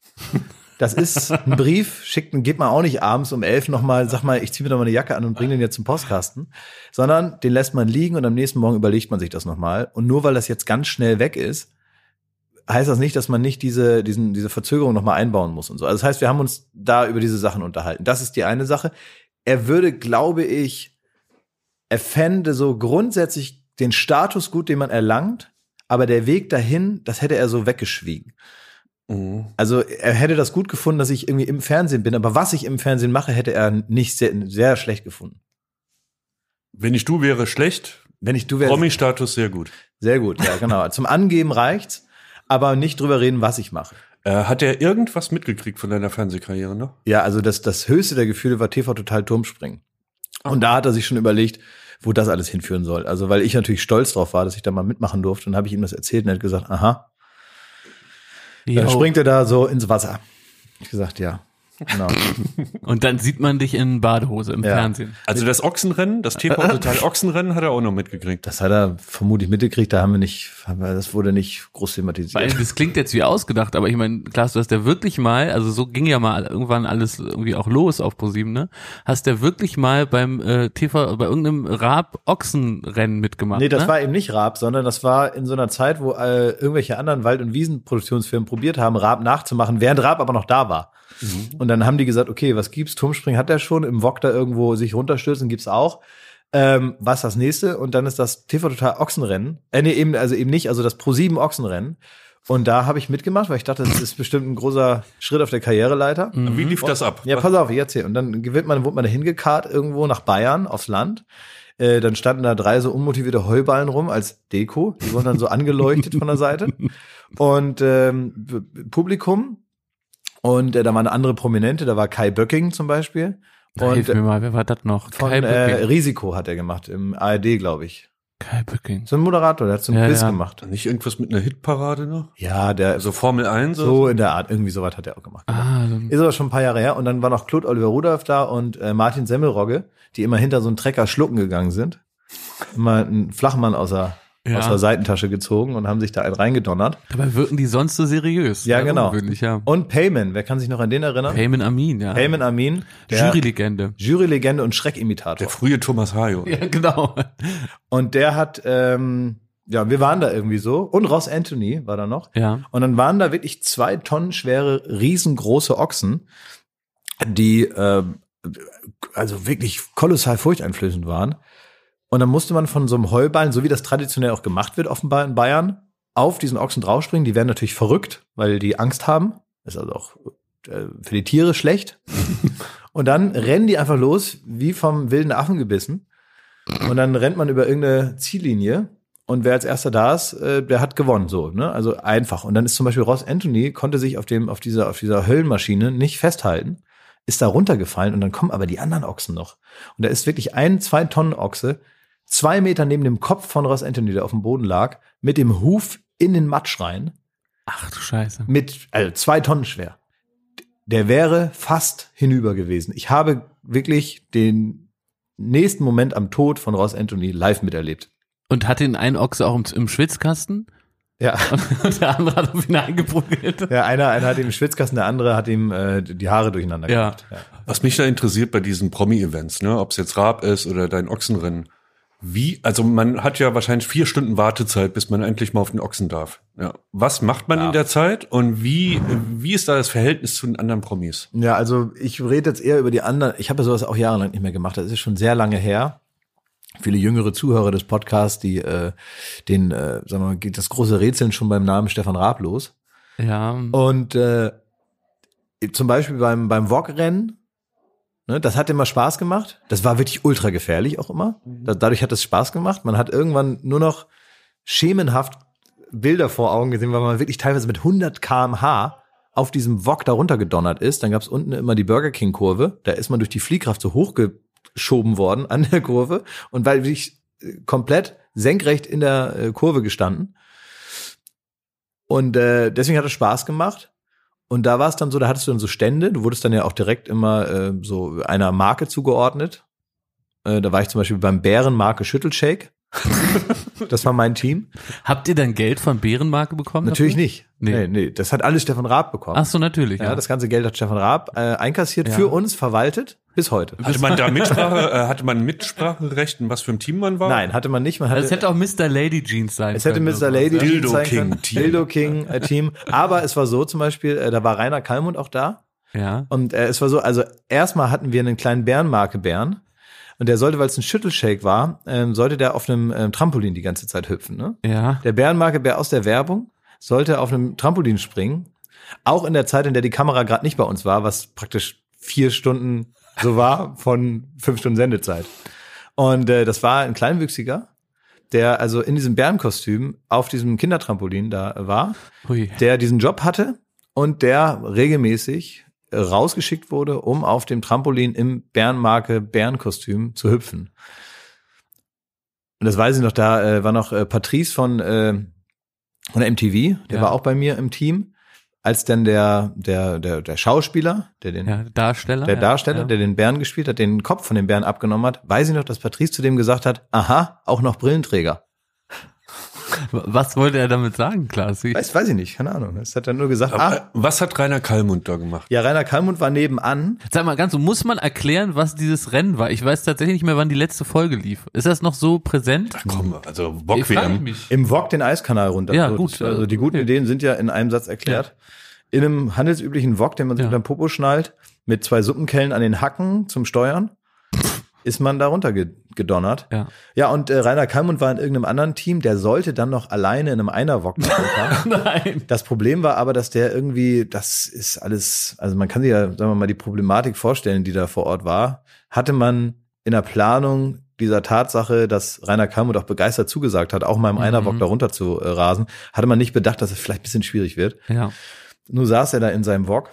[SPEAKER 1] Das ist ein Brief, schickt, geht man auch nicht abends um elf nochmal, sag mal, ich ziehe mir doch mal eine Jacke an und bringe den jetzt zum Postkasten, sondern den lässt man liegen und am nächsten Morgen überlegt man sich das nochmal. Und nur weil das jetzt ganz schnell weg ist, heißt das nicht, dass man nicht diese, diesen, diese Verzögerung nochmal einbauen muss und so. Also das heißt, wir haben uns da über diese Sachen unterhalten. Das ist die eine Sache. Er würde, glaube ich, er fände so grundsätzlich den Status gut, den man erlangt, aber der Weg dahin, das hätte er so weggeschwiegen. Mhm. Also er hätte das gut gefunden, dass ich irgendwie im Fernsehen bin, aber was ich im Fernsehen mache, hätte er nicht sehr, sehr schlecht gefunden.
[SPEAKER 3] Wenn ich du wäre, schlecht.
[SPEAKER 1] Wenn ich du wäre.
[SPEAKER 3] Promi-Status sehr gut.
[SPEAKER 1] Sehr gut, ja, genau. Zum Angeben reicht's, aber nicht drüber reden, was ich mache.
[SPEAKER 3] Äh, hat er irgendwas mitgekriegt von deiner Fernsehkarriere noch?
[SPEAKER 1] Ja, also das, das höchste der Gefühle war TV Total Turmspringen. Und oh. da hat er sich schon überlegt, wo das alles hinführen soll. Also weil ich natürlich stolz drauf war, dass ich da mal mitmachen durfte, und habe ich ihm das erzählt und er hat gesagt, aha, dann springt er da so ins Wasser. Ich gesagt, ja. Genau. <laughs>
[SPEAKER 2] Und dann sieht man dich in Badehose im ja. Fernsehen.
[SPEAKER 3] Also das Ochsenrennen, das TV <laughs> Total Ochsenrennen hat er auch noch mitgekriegt.
[SPEAKER 1] Das hat er vermutlich mitgekriegt, da haben wir nicht, das wurde nicht groß thematisiert.
[SPEAKER 2] Weil das klingt jetzt wie ausgedacht, aber ich meine, Klaas, du hast ja wirklich mal, also so ging ja mal irgendwann alles irgendwie auch los auf ProSieben, ne? Hast du ja wirklich mal beim äh, TV, bei irgendeinem Raab-Ochsenrennen mitgemacht,
[SPEAKER 1] Nee, das
[SPEAKER 2] ne?
[SPEAKER 1] war eben nicht Raab, sondern das war in so einer Zeit, wo äh, irgendwelche anderen Wald- und Wiesenproduktionsfirmen probiert haben, Raab nachzumachen, während Raab aber noch da war. Mhm. Und dann haben die gesagt, okay, was gibt's? Turmspringen hat er schon, im Wok da irgendwo sich runterstürzen gibt's auch. Ähm, was das nächste? Und dann ist das TV Total Ochsenrennen. Äh, nee, eben, also eben nicht, also das Pro 7 Ochsenrennen. Und da habe ich mitgemacht, weil ich dachte, das ist bestimmt ein großer Schritt auf der Karriereleiter.
[SPEAKER 3] Mhm. Wie lief das ab?
[SPEAKER 1] Ja, pass auf, ich erzähl. Und dann wird man, wurde man da hingekarrt irgendwo nach Bayern, aufs Land. Äh, dann standen da drei so unmotivierte Heuballen rum als Deko. Die wurden dann so angeleuchtet von der Seite. <laughs> Und ähm, Publikum und äh, da waren andere Prominente, da war Kai Böcking zum Beispiel.
[SPEAKER 2] Und, Hilf mir mal, wer war das noch?
[SPEAKER 1] Von äh, Risiko hat er gemacht, im ARD, glaube ich.
[SPEAKER 2] Kai Böcking.
[SPEAKER 1] So ein Moderator, der hat so ein ja, Quiz ja. gemacht.
[SPEAKER 3] Nicht irgendwas mit einer Hitparade noch?
[SPEAKER 1] Ja, der.
[SPEAKER 3] So Formel 1?
[SPEAKER 1] So so in der Art, irgendwie sowas hat er auch gemacht. Ah, ist aber schon ein paar Jahre her. Und dann war noch Claude Oliver Rudolph da und äh, Martin Semmelrogge, die immer hinter so einen Trecker schlucken gegangen sind. Immer ein Flachmann außer ja. aus der Seitentasche gezogen und haben sich da einen reingedonnert.
[SPEAKER 2] Dabei wirken die sonst so seriös.
[SPEAKER 1] Ja, genau.
[SPEAKER 2] Ja.
[SPEAKER 1] Und Payman, wer kann sich noch an den erinnern?
[SPEAKER 2] Payman Amin, ja.
[SPEAKER 1] Payman Amin.
[SPEAKER 2] Jurylegende.
[SPEAKER 1] Jurylegende und Schreckimitator.
[SPEAKER 3] Der frühe Thomas Hayo.
[SPEAKER 2] Ja, genau.
[SPEAKER 1] Und der hat, ähm, ja, wir waren da irgendwie so. Und Ross Anthony war da noch.
[SPEAKER 2] Ja.
[SPEAKER 1] Und dann waren da wirklich zwei Tonnen schwere, riesengroße Ochsen, die äh, also wirklich kolossal furchteinflößend waren. Und dann musste man von so einem Heuballen, so wie das traditionell auch gemacht wird, offenbar in Bayern, auf diesen Ochsen draufspringen. Die werden natürlich verrückt, weil die Angst haben. ist also auch äh, für die Tiere schlecht. <laughs> und dann rennen die einfach los, wie vom wilden Affen gebissen. Und dann rennt man über irgendeine Ziellinie. Und wer als erster da ist, äh, der hat gewonnen, so, ne? Also einfach. Und dann ist zum Beispiel Ross Anthony, konnte sich auf dem, auf dieser, auf dieser Höllenmaschine nicht festhalten, ist da runtergefallen und dann kommen aber die anderen Ochsen noch. Und da ist wirklich ein, zwei Tonnen Ochse, zwei Meter neben dem Kopf von Ross Anthony, der auf dem Boden lag, mit dem Huf in den Matsch rein.
[SPEAKER 2] Ach du Scheiße.
[SPEAKER 1] Mit, also zwei Tonnen schwer. Der wäre fast hinüber gewesen. Ich habe wirklich den nächsten Moment am Tod von Ross Anthony live miterlebt.
[SPEAKER 2] Und hat den einen Ochse auch im, im Schwitzkasten?
[SPEAKER 1] Ja. <laughs>
[SPEAKER 2] Und der andere hat auf ihn eingeprügelt.
[SPEAKER 1] Ja, einer, einer hat ihm im Schwitzkasten, der andere hat ihm äh, die Haare durcheinander
[SPEAKER 2] ja. gemacht. Ja.
[SPEAKER 3] Was mich da interessiert bei diesen Promi-Events, ne, ob es jetzt Raab ist oder dein Ochsenrennen, wie, also man hat ja wahrscheinlich vier Stunden Wartezeit, bis man endlich mal auf den Ochsen darf. Ja. Was macht man ja. in der Zeit und wie, wie ist da das Verhältnis zu den anderen Promis?
[SPEAKER 1] Ja, also ich rede jetzt eher über die anderen. Ich habe ja sowas auch jahrelang nicht mehr gemacht. Das ist schon sehr lange her. Viele jüngere Zuhörer des Podcasts, die äh, den, äh, sagen wir mal, geht das große Rätseln schon beim Namen Stefan Raab los.
[SPEAKER 2] Ja.
[SPEAKER 1] Und äh, zum Beispiel beim beim Wok-Rennen Ne, das hat immer Spaß gemacht. Das war wirklich ultra gefährlich auch immer. Mhm. Da, dadurch hat es Spaß gemacht. Man hat irgendwann nur noch schemenhaft Bilder vor Augen gesehen, weil man wirklich teilweise mit 100 kmh auf diesem Wok da runtergedonnert ist. Dann gab es unten immer die Burger King Kurve. Da ist man durch die Fliehkraft so hoch geschoben worden an der Kurve und weil ich komplett senkrecht in der äh, Kurve gestanden. Und äh, deswegen hat es Spaß gemacht. Und da war es dann so, da hattest du dann so Stände, du wurdest dann ja auch direkt immer äh, so einer Marke zugeordnet. Äh, da war ich zum Beispiel beim Bärenmarke Schüttelshake. Das war mein Team.
[SPEAKER 2] Habt ihr dann Geld von Bärenmarke bekommen?
[SPEAKER 1] Natürlich dafür? nicht.
[SPEAKER 2] Nee.
[SPEAKER 1] nee. nee, das hat alles Stefan Raab bekommen.
[SPEAKER 2] Ach so, natürlich.
[SPEAKER 1] Ja, ja. das ganze Geld hat Stefan Raab äh, einkassiert, ja. für uns verwaltet, bis heute.
[SPEAKER 3] Hatte man da Mitsprache, äh, hatte man Mitspracherecht, was für ein Team man war?
[SPEAKER 1] Nein, hatte man nicht. Man hatte,
[SPEAKER 2] also es hätte auch Mr. Lady Jeans sein
[SPEAKER 1] es können. Es hätte Mr. Lady Jeans Dildo sein King können. Team. Dildo King äh, Team. Aber es war so zum Beispiel, äh, da war Rainer Kallmund auch da.
[SPEAKER 2] Ja.
[SPEAKER 1] Und äh, es war so, also erstmal hatten wir einen kleinen Bärenmarke Bären. Und der sollte, weil es ein Schüttelshake war, ähm, sollte der auf einem ähm, Trampolin die ganze Zeit hüpfen. Ne?
[SPEAKER 2] Ja.
[SPEAKER 1] Der Bärenmarke Bär aus der Werbung sollte auf einem Trampolin springen. Auch in der Zeit, in der die Kamera gerade nicht bei uns war, was praktisch vier Stunden so war von fünf Stunden Sendezeit. Und äh, das war ein Kleinwüchsiger, der also in diesem Bärenkostüm auf diesem Kindertrampolin da war,
[SPEAKER 2] Hui.
[SPEAKER 1] der diesen Job hatte und der regelmäßig rausgeschickt wurde, um auf dem Trampolin im Bärenmarke Bärenkostüm zu hüpfen. Und das weiß ich noch, da äh, war noch äh, Patrice von, äh, von der MTV, der
[SPEAKER 2] Ja.
[SPEAKER 1] war auch bei mir im Team, als dann der, der, der, der Schauspieler, der den,
[SPEAKER 2] Ja, Darsteller.
[SPEAKER 1] der Darsteller,
[SPEAKER 2] ja.
[SPEAKER 1] der den Bären gespielt hat, den Kopf von dem Bären abgenommen hat, weiß ich noch, dass Patrice zu dem gesagt hat, aha, auch noch Brillenträger.
[SPEAKER 2] Was wollte er damit sagen, Klaas? Ich-
[SPEAKER 1] Weiß, weiß ich nicht, keine Ahnung. Es hat er nur gesagt, ah,
[SPEAKER 3] Aber was hat Rainer Kallmund da gemacht?
[SPEAKER 1] ja, Rainer Kallmund war nebenan.
[SPEAKER 2] Sag mal ganz so, muss man erklären, was dieses Rennen war? Ich weiß tatsächlich nicht mehr, wann die letzte Folge lief. Ist das noch so präsent?
[SPEAKER 3] Komm, also
[SPEAKER 2] Ich frag
[SPEAKER 3] Bock-WM.
[SPEAKER 2] mich.
[SPEAKER 1] Im VOG den Eiskanal runter.
[SPEAKER 2] Ja,
[SPEAKER 1] So,
[SPEAKER 2] gut.
[SPEAKER 1] das- Also die guten
[SPEAKER 2] Okay.
[SPEAKER 1] Ideen sind ja in einem Satz erklärt. In einem handelsüblichen VOG, den man sich
[SPEAKER 2] Ja.
[SPEAKER 1] unter den Popo schnallt, mit zwei Suppenkellen an den Hacken zum Steuern, ist man da runter ge- gedonnert.
[SPEAKER 2] Ja.
[SPEAKER 1] Ja, und äh, Rainer Kallmund war in irgendeinem anderen Team, der sollte dann noch alleine in einem runter. <laughs>
[SPEAKER 2] Nein.
[SPEAKER 1] Das Problem war aber, dass der irgendwie, das ist alles, also man kann sich ja, sagen wir mal, die Problematik vorstellen, die da vor Ort war. Hatte man in der Planung dieser Tatsache, dass Rainer Kallmund auch begeistert zugesagt hat, auch mal im
[SPEAKER 2] Mhm.
[SPEAKER 1] Einer-VOG da runter zu äh, rasen, hatte man nicht bedacht, dass es vielleicht ein bisschen schwierig wird.
[SPEAKER 2] Ja.
[SPEAKER 1] Nur saß er da in seinem VOG.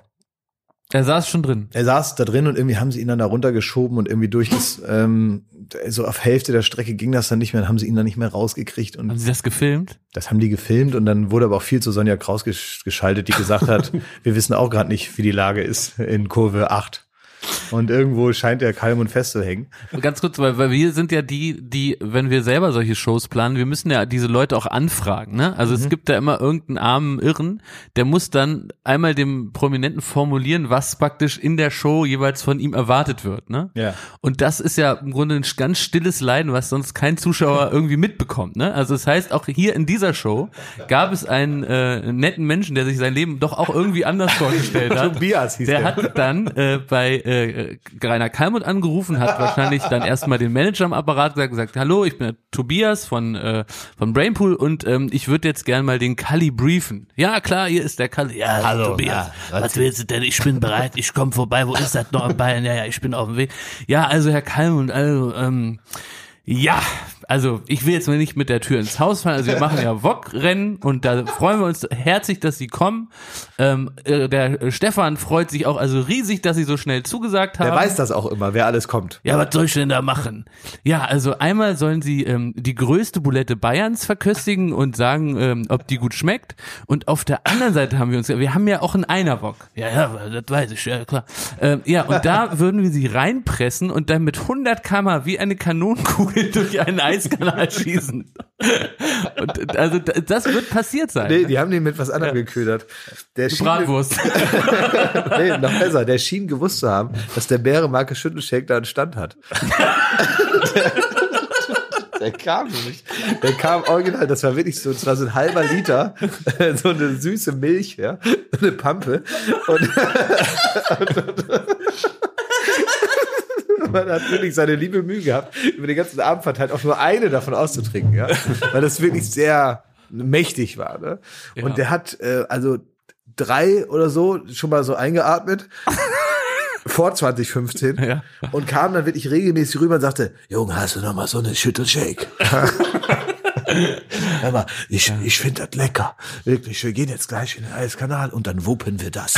[SPEAKER 2] Er saß schon drin.
[SPEAKER 1] Er saß da drin und irgendwie haben sie ihn dann da runtergeschoben und irgendwie durch das, ähm, so auf Hälfte der Strecke ging das dann nicht mehr, dann haben sie ihn dann nicht mehr rausgekriegt und
[SPEAKER 2] Haben Sie das gefilmt?
[SPEAKER 1] das haben die gefilmt und dann wurde aber auch viel zu Sonja Kraus gesch- geschaltet, die gesagt hat, <laughs> wir wissen auch gerade nicht, wie die Lage ist in Kurve 8. Und irgendwo scheint der Kalmund festzuhängen.
[SPEAKER 2] Ganz kurz, weil, weil wir sind ja die, die, wenn wir selber solche Shows planen, wir müssen ja diese Leute auch anfragen, ne? Also
[SPEAKER 1] Mhm.
[SPEAKER 2] es gibt da immer irgendeinen armen Irren, der muss dann einmal dem Prominenten formulieren, was praktisch in der Show jeweils von ihm erwartet wird, ne?
[SPEAKER 1] Ja.
[SPEAKER 2] Und das ist ja im Grunde ein ganz stilles Leiden, was sonst kein Zuschauer <laughs> irgendwie mitbekommt, ne? Also das heißt, auch hier in dieser Show gab es einen äh, netten Menschen, der sich sein Leben doch auch irgendwie anders vorgestellt <laughs> hat.
[SPEAKER 1] Tobias hieß
[SPEAKER 2] Der
[SPEAKER 1] der.
[SPEAKER 2] hat dann äh, bei äh, Rainer Kalmund angerufen, hat wahrscheinlich dann erstmal den Manager am Apparat gesagt, gesagt, hallo, ich bin Tobias von, äh, von Brainpool und ähm, ich würde jetzt gern mal den Kalli briefen. Ja, klar, hier ist der Kalli. Ja,
[SPEAKER 4] Hallo,
[SPEAKER 2] Tobias,
[SPEAKER 4] ja,
[SPEAKER 2] was willst du denn? Ich bin bereit, ich komme vorbei. Wo ist das noch in Bayern? Ja, ja, ich bin auf dem Weg. Ja, also Herr Kalmund, also, ähm, ja, also ich will jetzt mal nicht mit der Tür ins Haus fallen. Also wir machen ja VOG-Rennen und da freuen wir uns herzlich, dass Sie kommen. Ähm, äh, der Stefan freut sich auch also riesig, dass Sie so schnell zugesagt haben.
[SPEAKER 1] Der weiß das auch immer, wer alles kommt.
[SPEAKER 2] Ja, was soll ich denn da machen? Ja, also einmal sollen sie ähm, die größte Bulette Bayerns verköstigen und sagen, ähm, ob die gut schmeckt. Und auf der anderen Seite haben wir uns, wir haben ja auch einen Einerbock. Ja, ja, das weiß ich, ja klar. Ähm, ja, und da <laughs> würden wir sie reinpressen und dann mit 100 km wie eine Kanonenkugel <laughs> durch einen <laughs> Eiskanal <laughs> schießen. Und also das wird passiert sein.
[SPEAKER 1] Nee, die haben den mit was anderem geködert. Der schien,
[SPEAKER 2] Bratwurst. <laughs>
[SPEAKER 1] nee, noch besser, der schien gewusst zu haben, dass der Bärenmarke Schüttelshake da einen Stand hat. <laughs> Der kam nämlich. Der kam original, das war wirklich so, das war so ein halber Liter, so eine süße Milch, ja, so eine Pampe. Und, und, <laughs> man hat wirklich seine liebe Mühe gehabt, über den ganzen Abend verteilt auch nur eine davon auszutrinken, ja. <laughs> Weil das wirklich sehr mächtig war, ne?
[SPEAKER 2] Ja.
[SPEAKER 1] Und der hat, äh, also drei oder so schon mal so eingeatmet. <laughs> vor 2015
[SPEAKER 2] Ja.
[SPEAKER 1] und kam dann wirklich regelmäßig rüber und sagte, Junge, hast du noch mal so eine Schüttelshake? Hör mal, ich, ich finde das lecker. Wirklich, wir gehen jetzt gleich in den Eiskanal und dann wuppen wir das.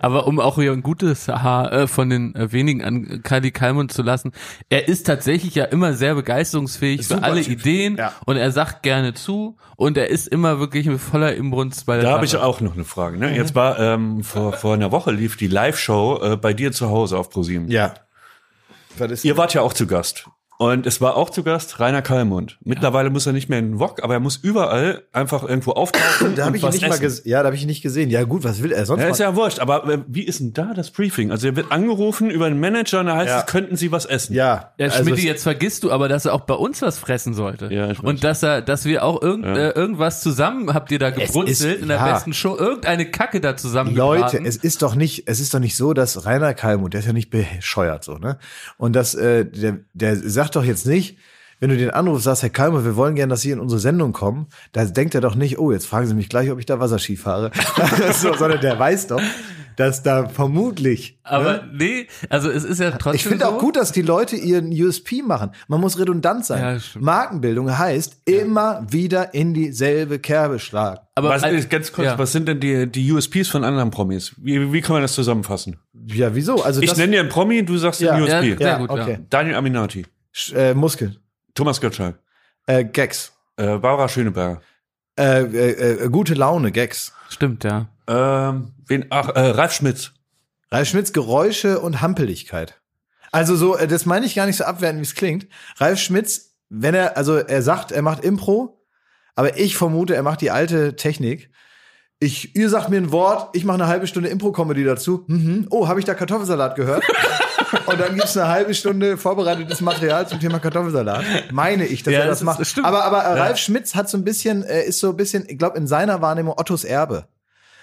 [SPEAKER 2] Aber um auch hier ein gutes Haar äh, von den äh, wenigen an Kali Kalmund zu lassen, er ist tatsächlich ja immer sehr begeisterungsfähig
[SPEAKER 1] Super
[SPEAKER 2] für alle
[SPEAKER 1] Typ.
[SPEAKER 2] Ideen
[SPEAKER 1] Ja.
[SPEAKER 2] und er sagt gerne zu und er ist immer wirklich mit voller Inbrunst bei der
[SPEAKER 3] Da habe ich auch noch eine Frage. Ne?
[SPEAKER 1] Mhm.
[SPEAKER 3] Jetzt war ähm, vor, vor einer Woche lief die Live-Show äh, bei dir zu Hause auf ProSieben.
[SPEAKER 1] Ja.
[SPEAKER 3] Ihr wart ja auch zu Gast. Und es war auch zu Gast Rainer Kallmund. Mittlerweile muss er nicht mehr in den Wok, aber er muss überall einfach irgendwo auftauchen
[SPEAKER 1] da habe ich ihn
[SPEAKER 3] was
[SPEAKER 1] nicht mal
[SPEAKER 3] essen.
[SPEAKER 1] gesehen. Ja, da habe ich ihn nicht gesehen. Ja, gut, was will er sonst?
[SPEAKER 3] Ja, ist ja wurscht, aber äh, wie ist denn da das Briefing? Also er wird angerufen über einen Manager und da heißt
[SPEAKER 1] Ja.
[SPEAKER 3] es, könnten Sie was essen?
[SPEAKER 1] ja.
[SPEAKER 2] Ja,
[SPEAKER 1] also
[SPEAKER 2] Schmidt, jetzt vergisst du aber, dass er auch bei uns was fressen sollte.
[SPEAKER 3] Ja, ich weiß.
[SPEAKER 2] und dass er, dass wir auch irgend, äh, irgendwas zusammen habt ihr da gebrunzelt
[SPEAKER 1] ist-
[SPEAKER 2] in der
[SPEAKER 1] ja.
[SPEAKER 2] besten Show, irgendeine Kacke da zusammen
[SPEAKER 1] Leute, es ist doch nicht, es ist doch nicht so, dass Rainer Kalmund, der ist ja nicht bescheuert so, ne? Und das, äh, der, der sagt doch jetzt nicht, wenn du den anrufst, sagst, Herr Kalmund, wir wollen gerne, dass Sie in unsere Sendung kommen, da denkt er doch nicht, oh, jetzt fragen Sie mich gleich, ob ich da Wasserski fahre, <laughs> so, sondern der weiß doch, dass da vermutlich.
[SPEAKER 2] Aber
[SPEAKER 1] ne?
[SPEAKER 2] nee, also es ist ja trotzdem
[SPEAKER 1] Ich finde
[SPEAKER 2] so,
[SPEAKER 1] auch gut, dass die Leute ihren USP machen. Man muss redundant sein.
[SPEAKER 2] Ja.
[SPEAKER 1] Markenbildung heißt immer wieder in dieselbe Kerbe schlagen.
[SPEAKER 2] aber
[SPEAKER 3] Was,
[SPEAKER 2] als-
[SPEAKER 3] ganz kurz,
[SPEAKER 2] ja.
[SPEAKER 3] was sind denn die, die USPs von anderen Promis? Wie, wie kann man das zusammenfassen?
[SPEAKER 1] Ja, wieso? Also
[SPEAKER 3] Ich nenne dir einen Promi, du sagst
[SPEAKER 1] Ja.
[SPEAKER 3] den
[SPEAKER 2] ja,
[SPEAKER 3] USP.
[SPEAKER 2] sehr
[SPEAKER 1] ja,
[SPEAKER 2] gut,
[SPEAKER 1] okay.
[SPEAKER 2] ja.
[SPEAKER 3] Daniel Aminati,
[SPEAKER 1] Sch- äh, Muskeln,
[SPEAKER 3] Thomas Gottschalk,
[SPEAKER 1] äh, Gags,
[SPEAKER 3] äh, Barbara Schöneberger,
[SPEAKER 1] äh, äh, äh, gute Laune, Gags.
[SPEAKER 2] Stimmt, ja.
[SPEAKER 3] ähm, wen, ach, äh, Ralf Schmitz.
[SPEAKER 1] Ralf Schmitz Geräusche und Hampeligkeit. Also so, äh, das meine ich gar nicht so abwertend, wie es klingt. Ralf Schmitz, wenn er, also er sagt, er macht Impro, aber ich vermute, er macht die alte Technik. Ich, ihr sagt mir ein Wort, ich mache eine halbe Stunde Impro-Comedy dazu. Mhm. Oh, habe ich da Kartoffelsalat gehört? <laughs> und dann gibt's eine halbe Stunde vorbereitetes Material zum Thema Kartoffelsalat. Meine ich, dass
[SPEAKER 2] Ja,
[SPEAKER 1] er das,
[SPEAKER 2] das ist-
[SPEAKER 1] macht.
[SPEAKER 2] das stimmt.
[SPEAKER 1] aber aber äh, Ralf Schmitz hat so ein bisschen, äh, ist so ein bisschen, ich glaube, in seiner Wahrnehmung Ottos Erbe.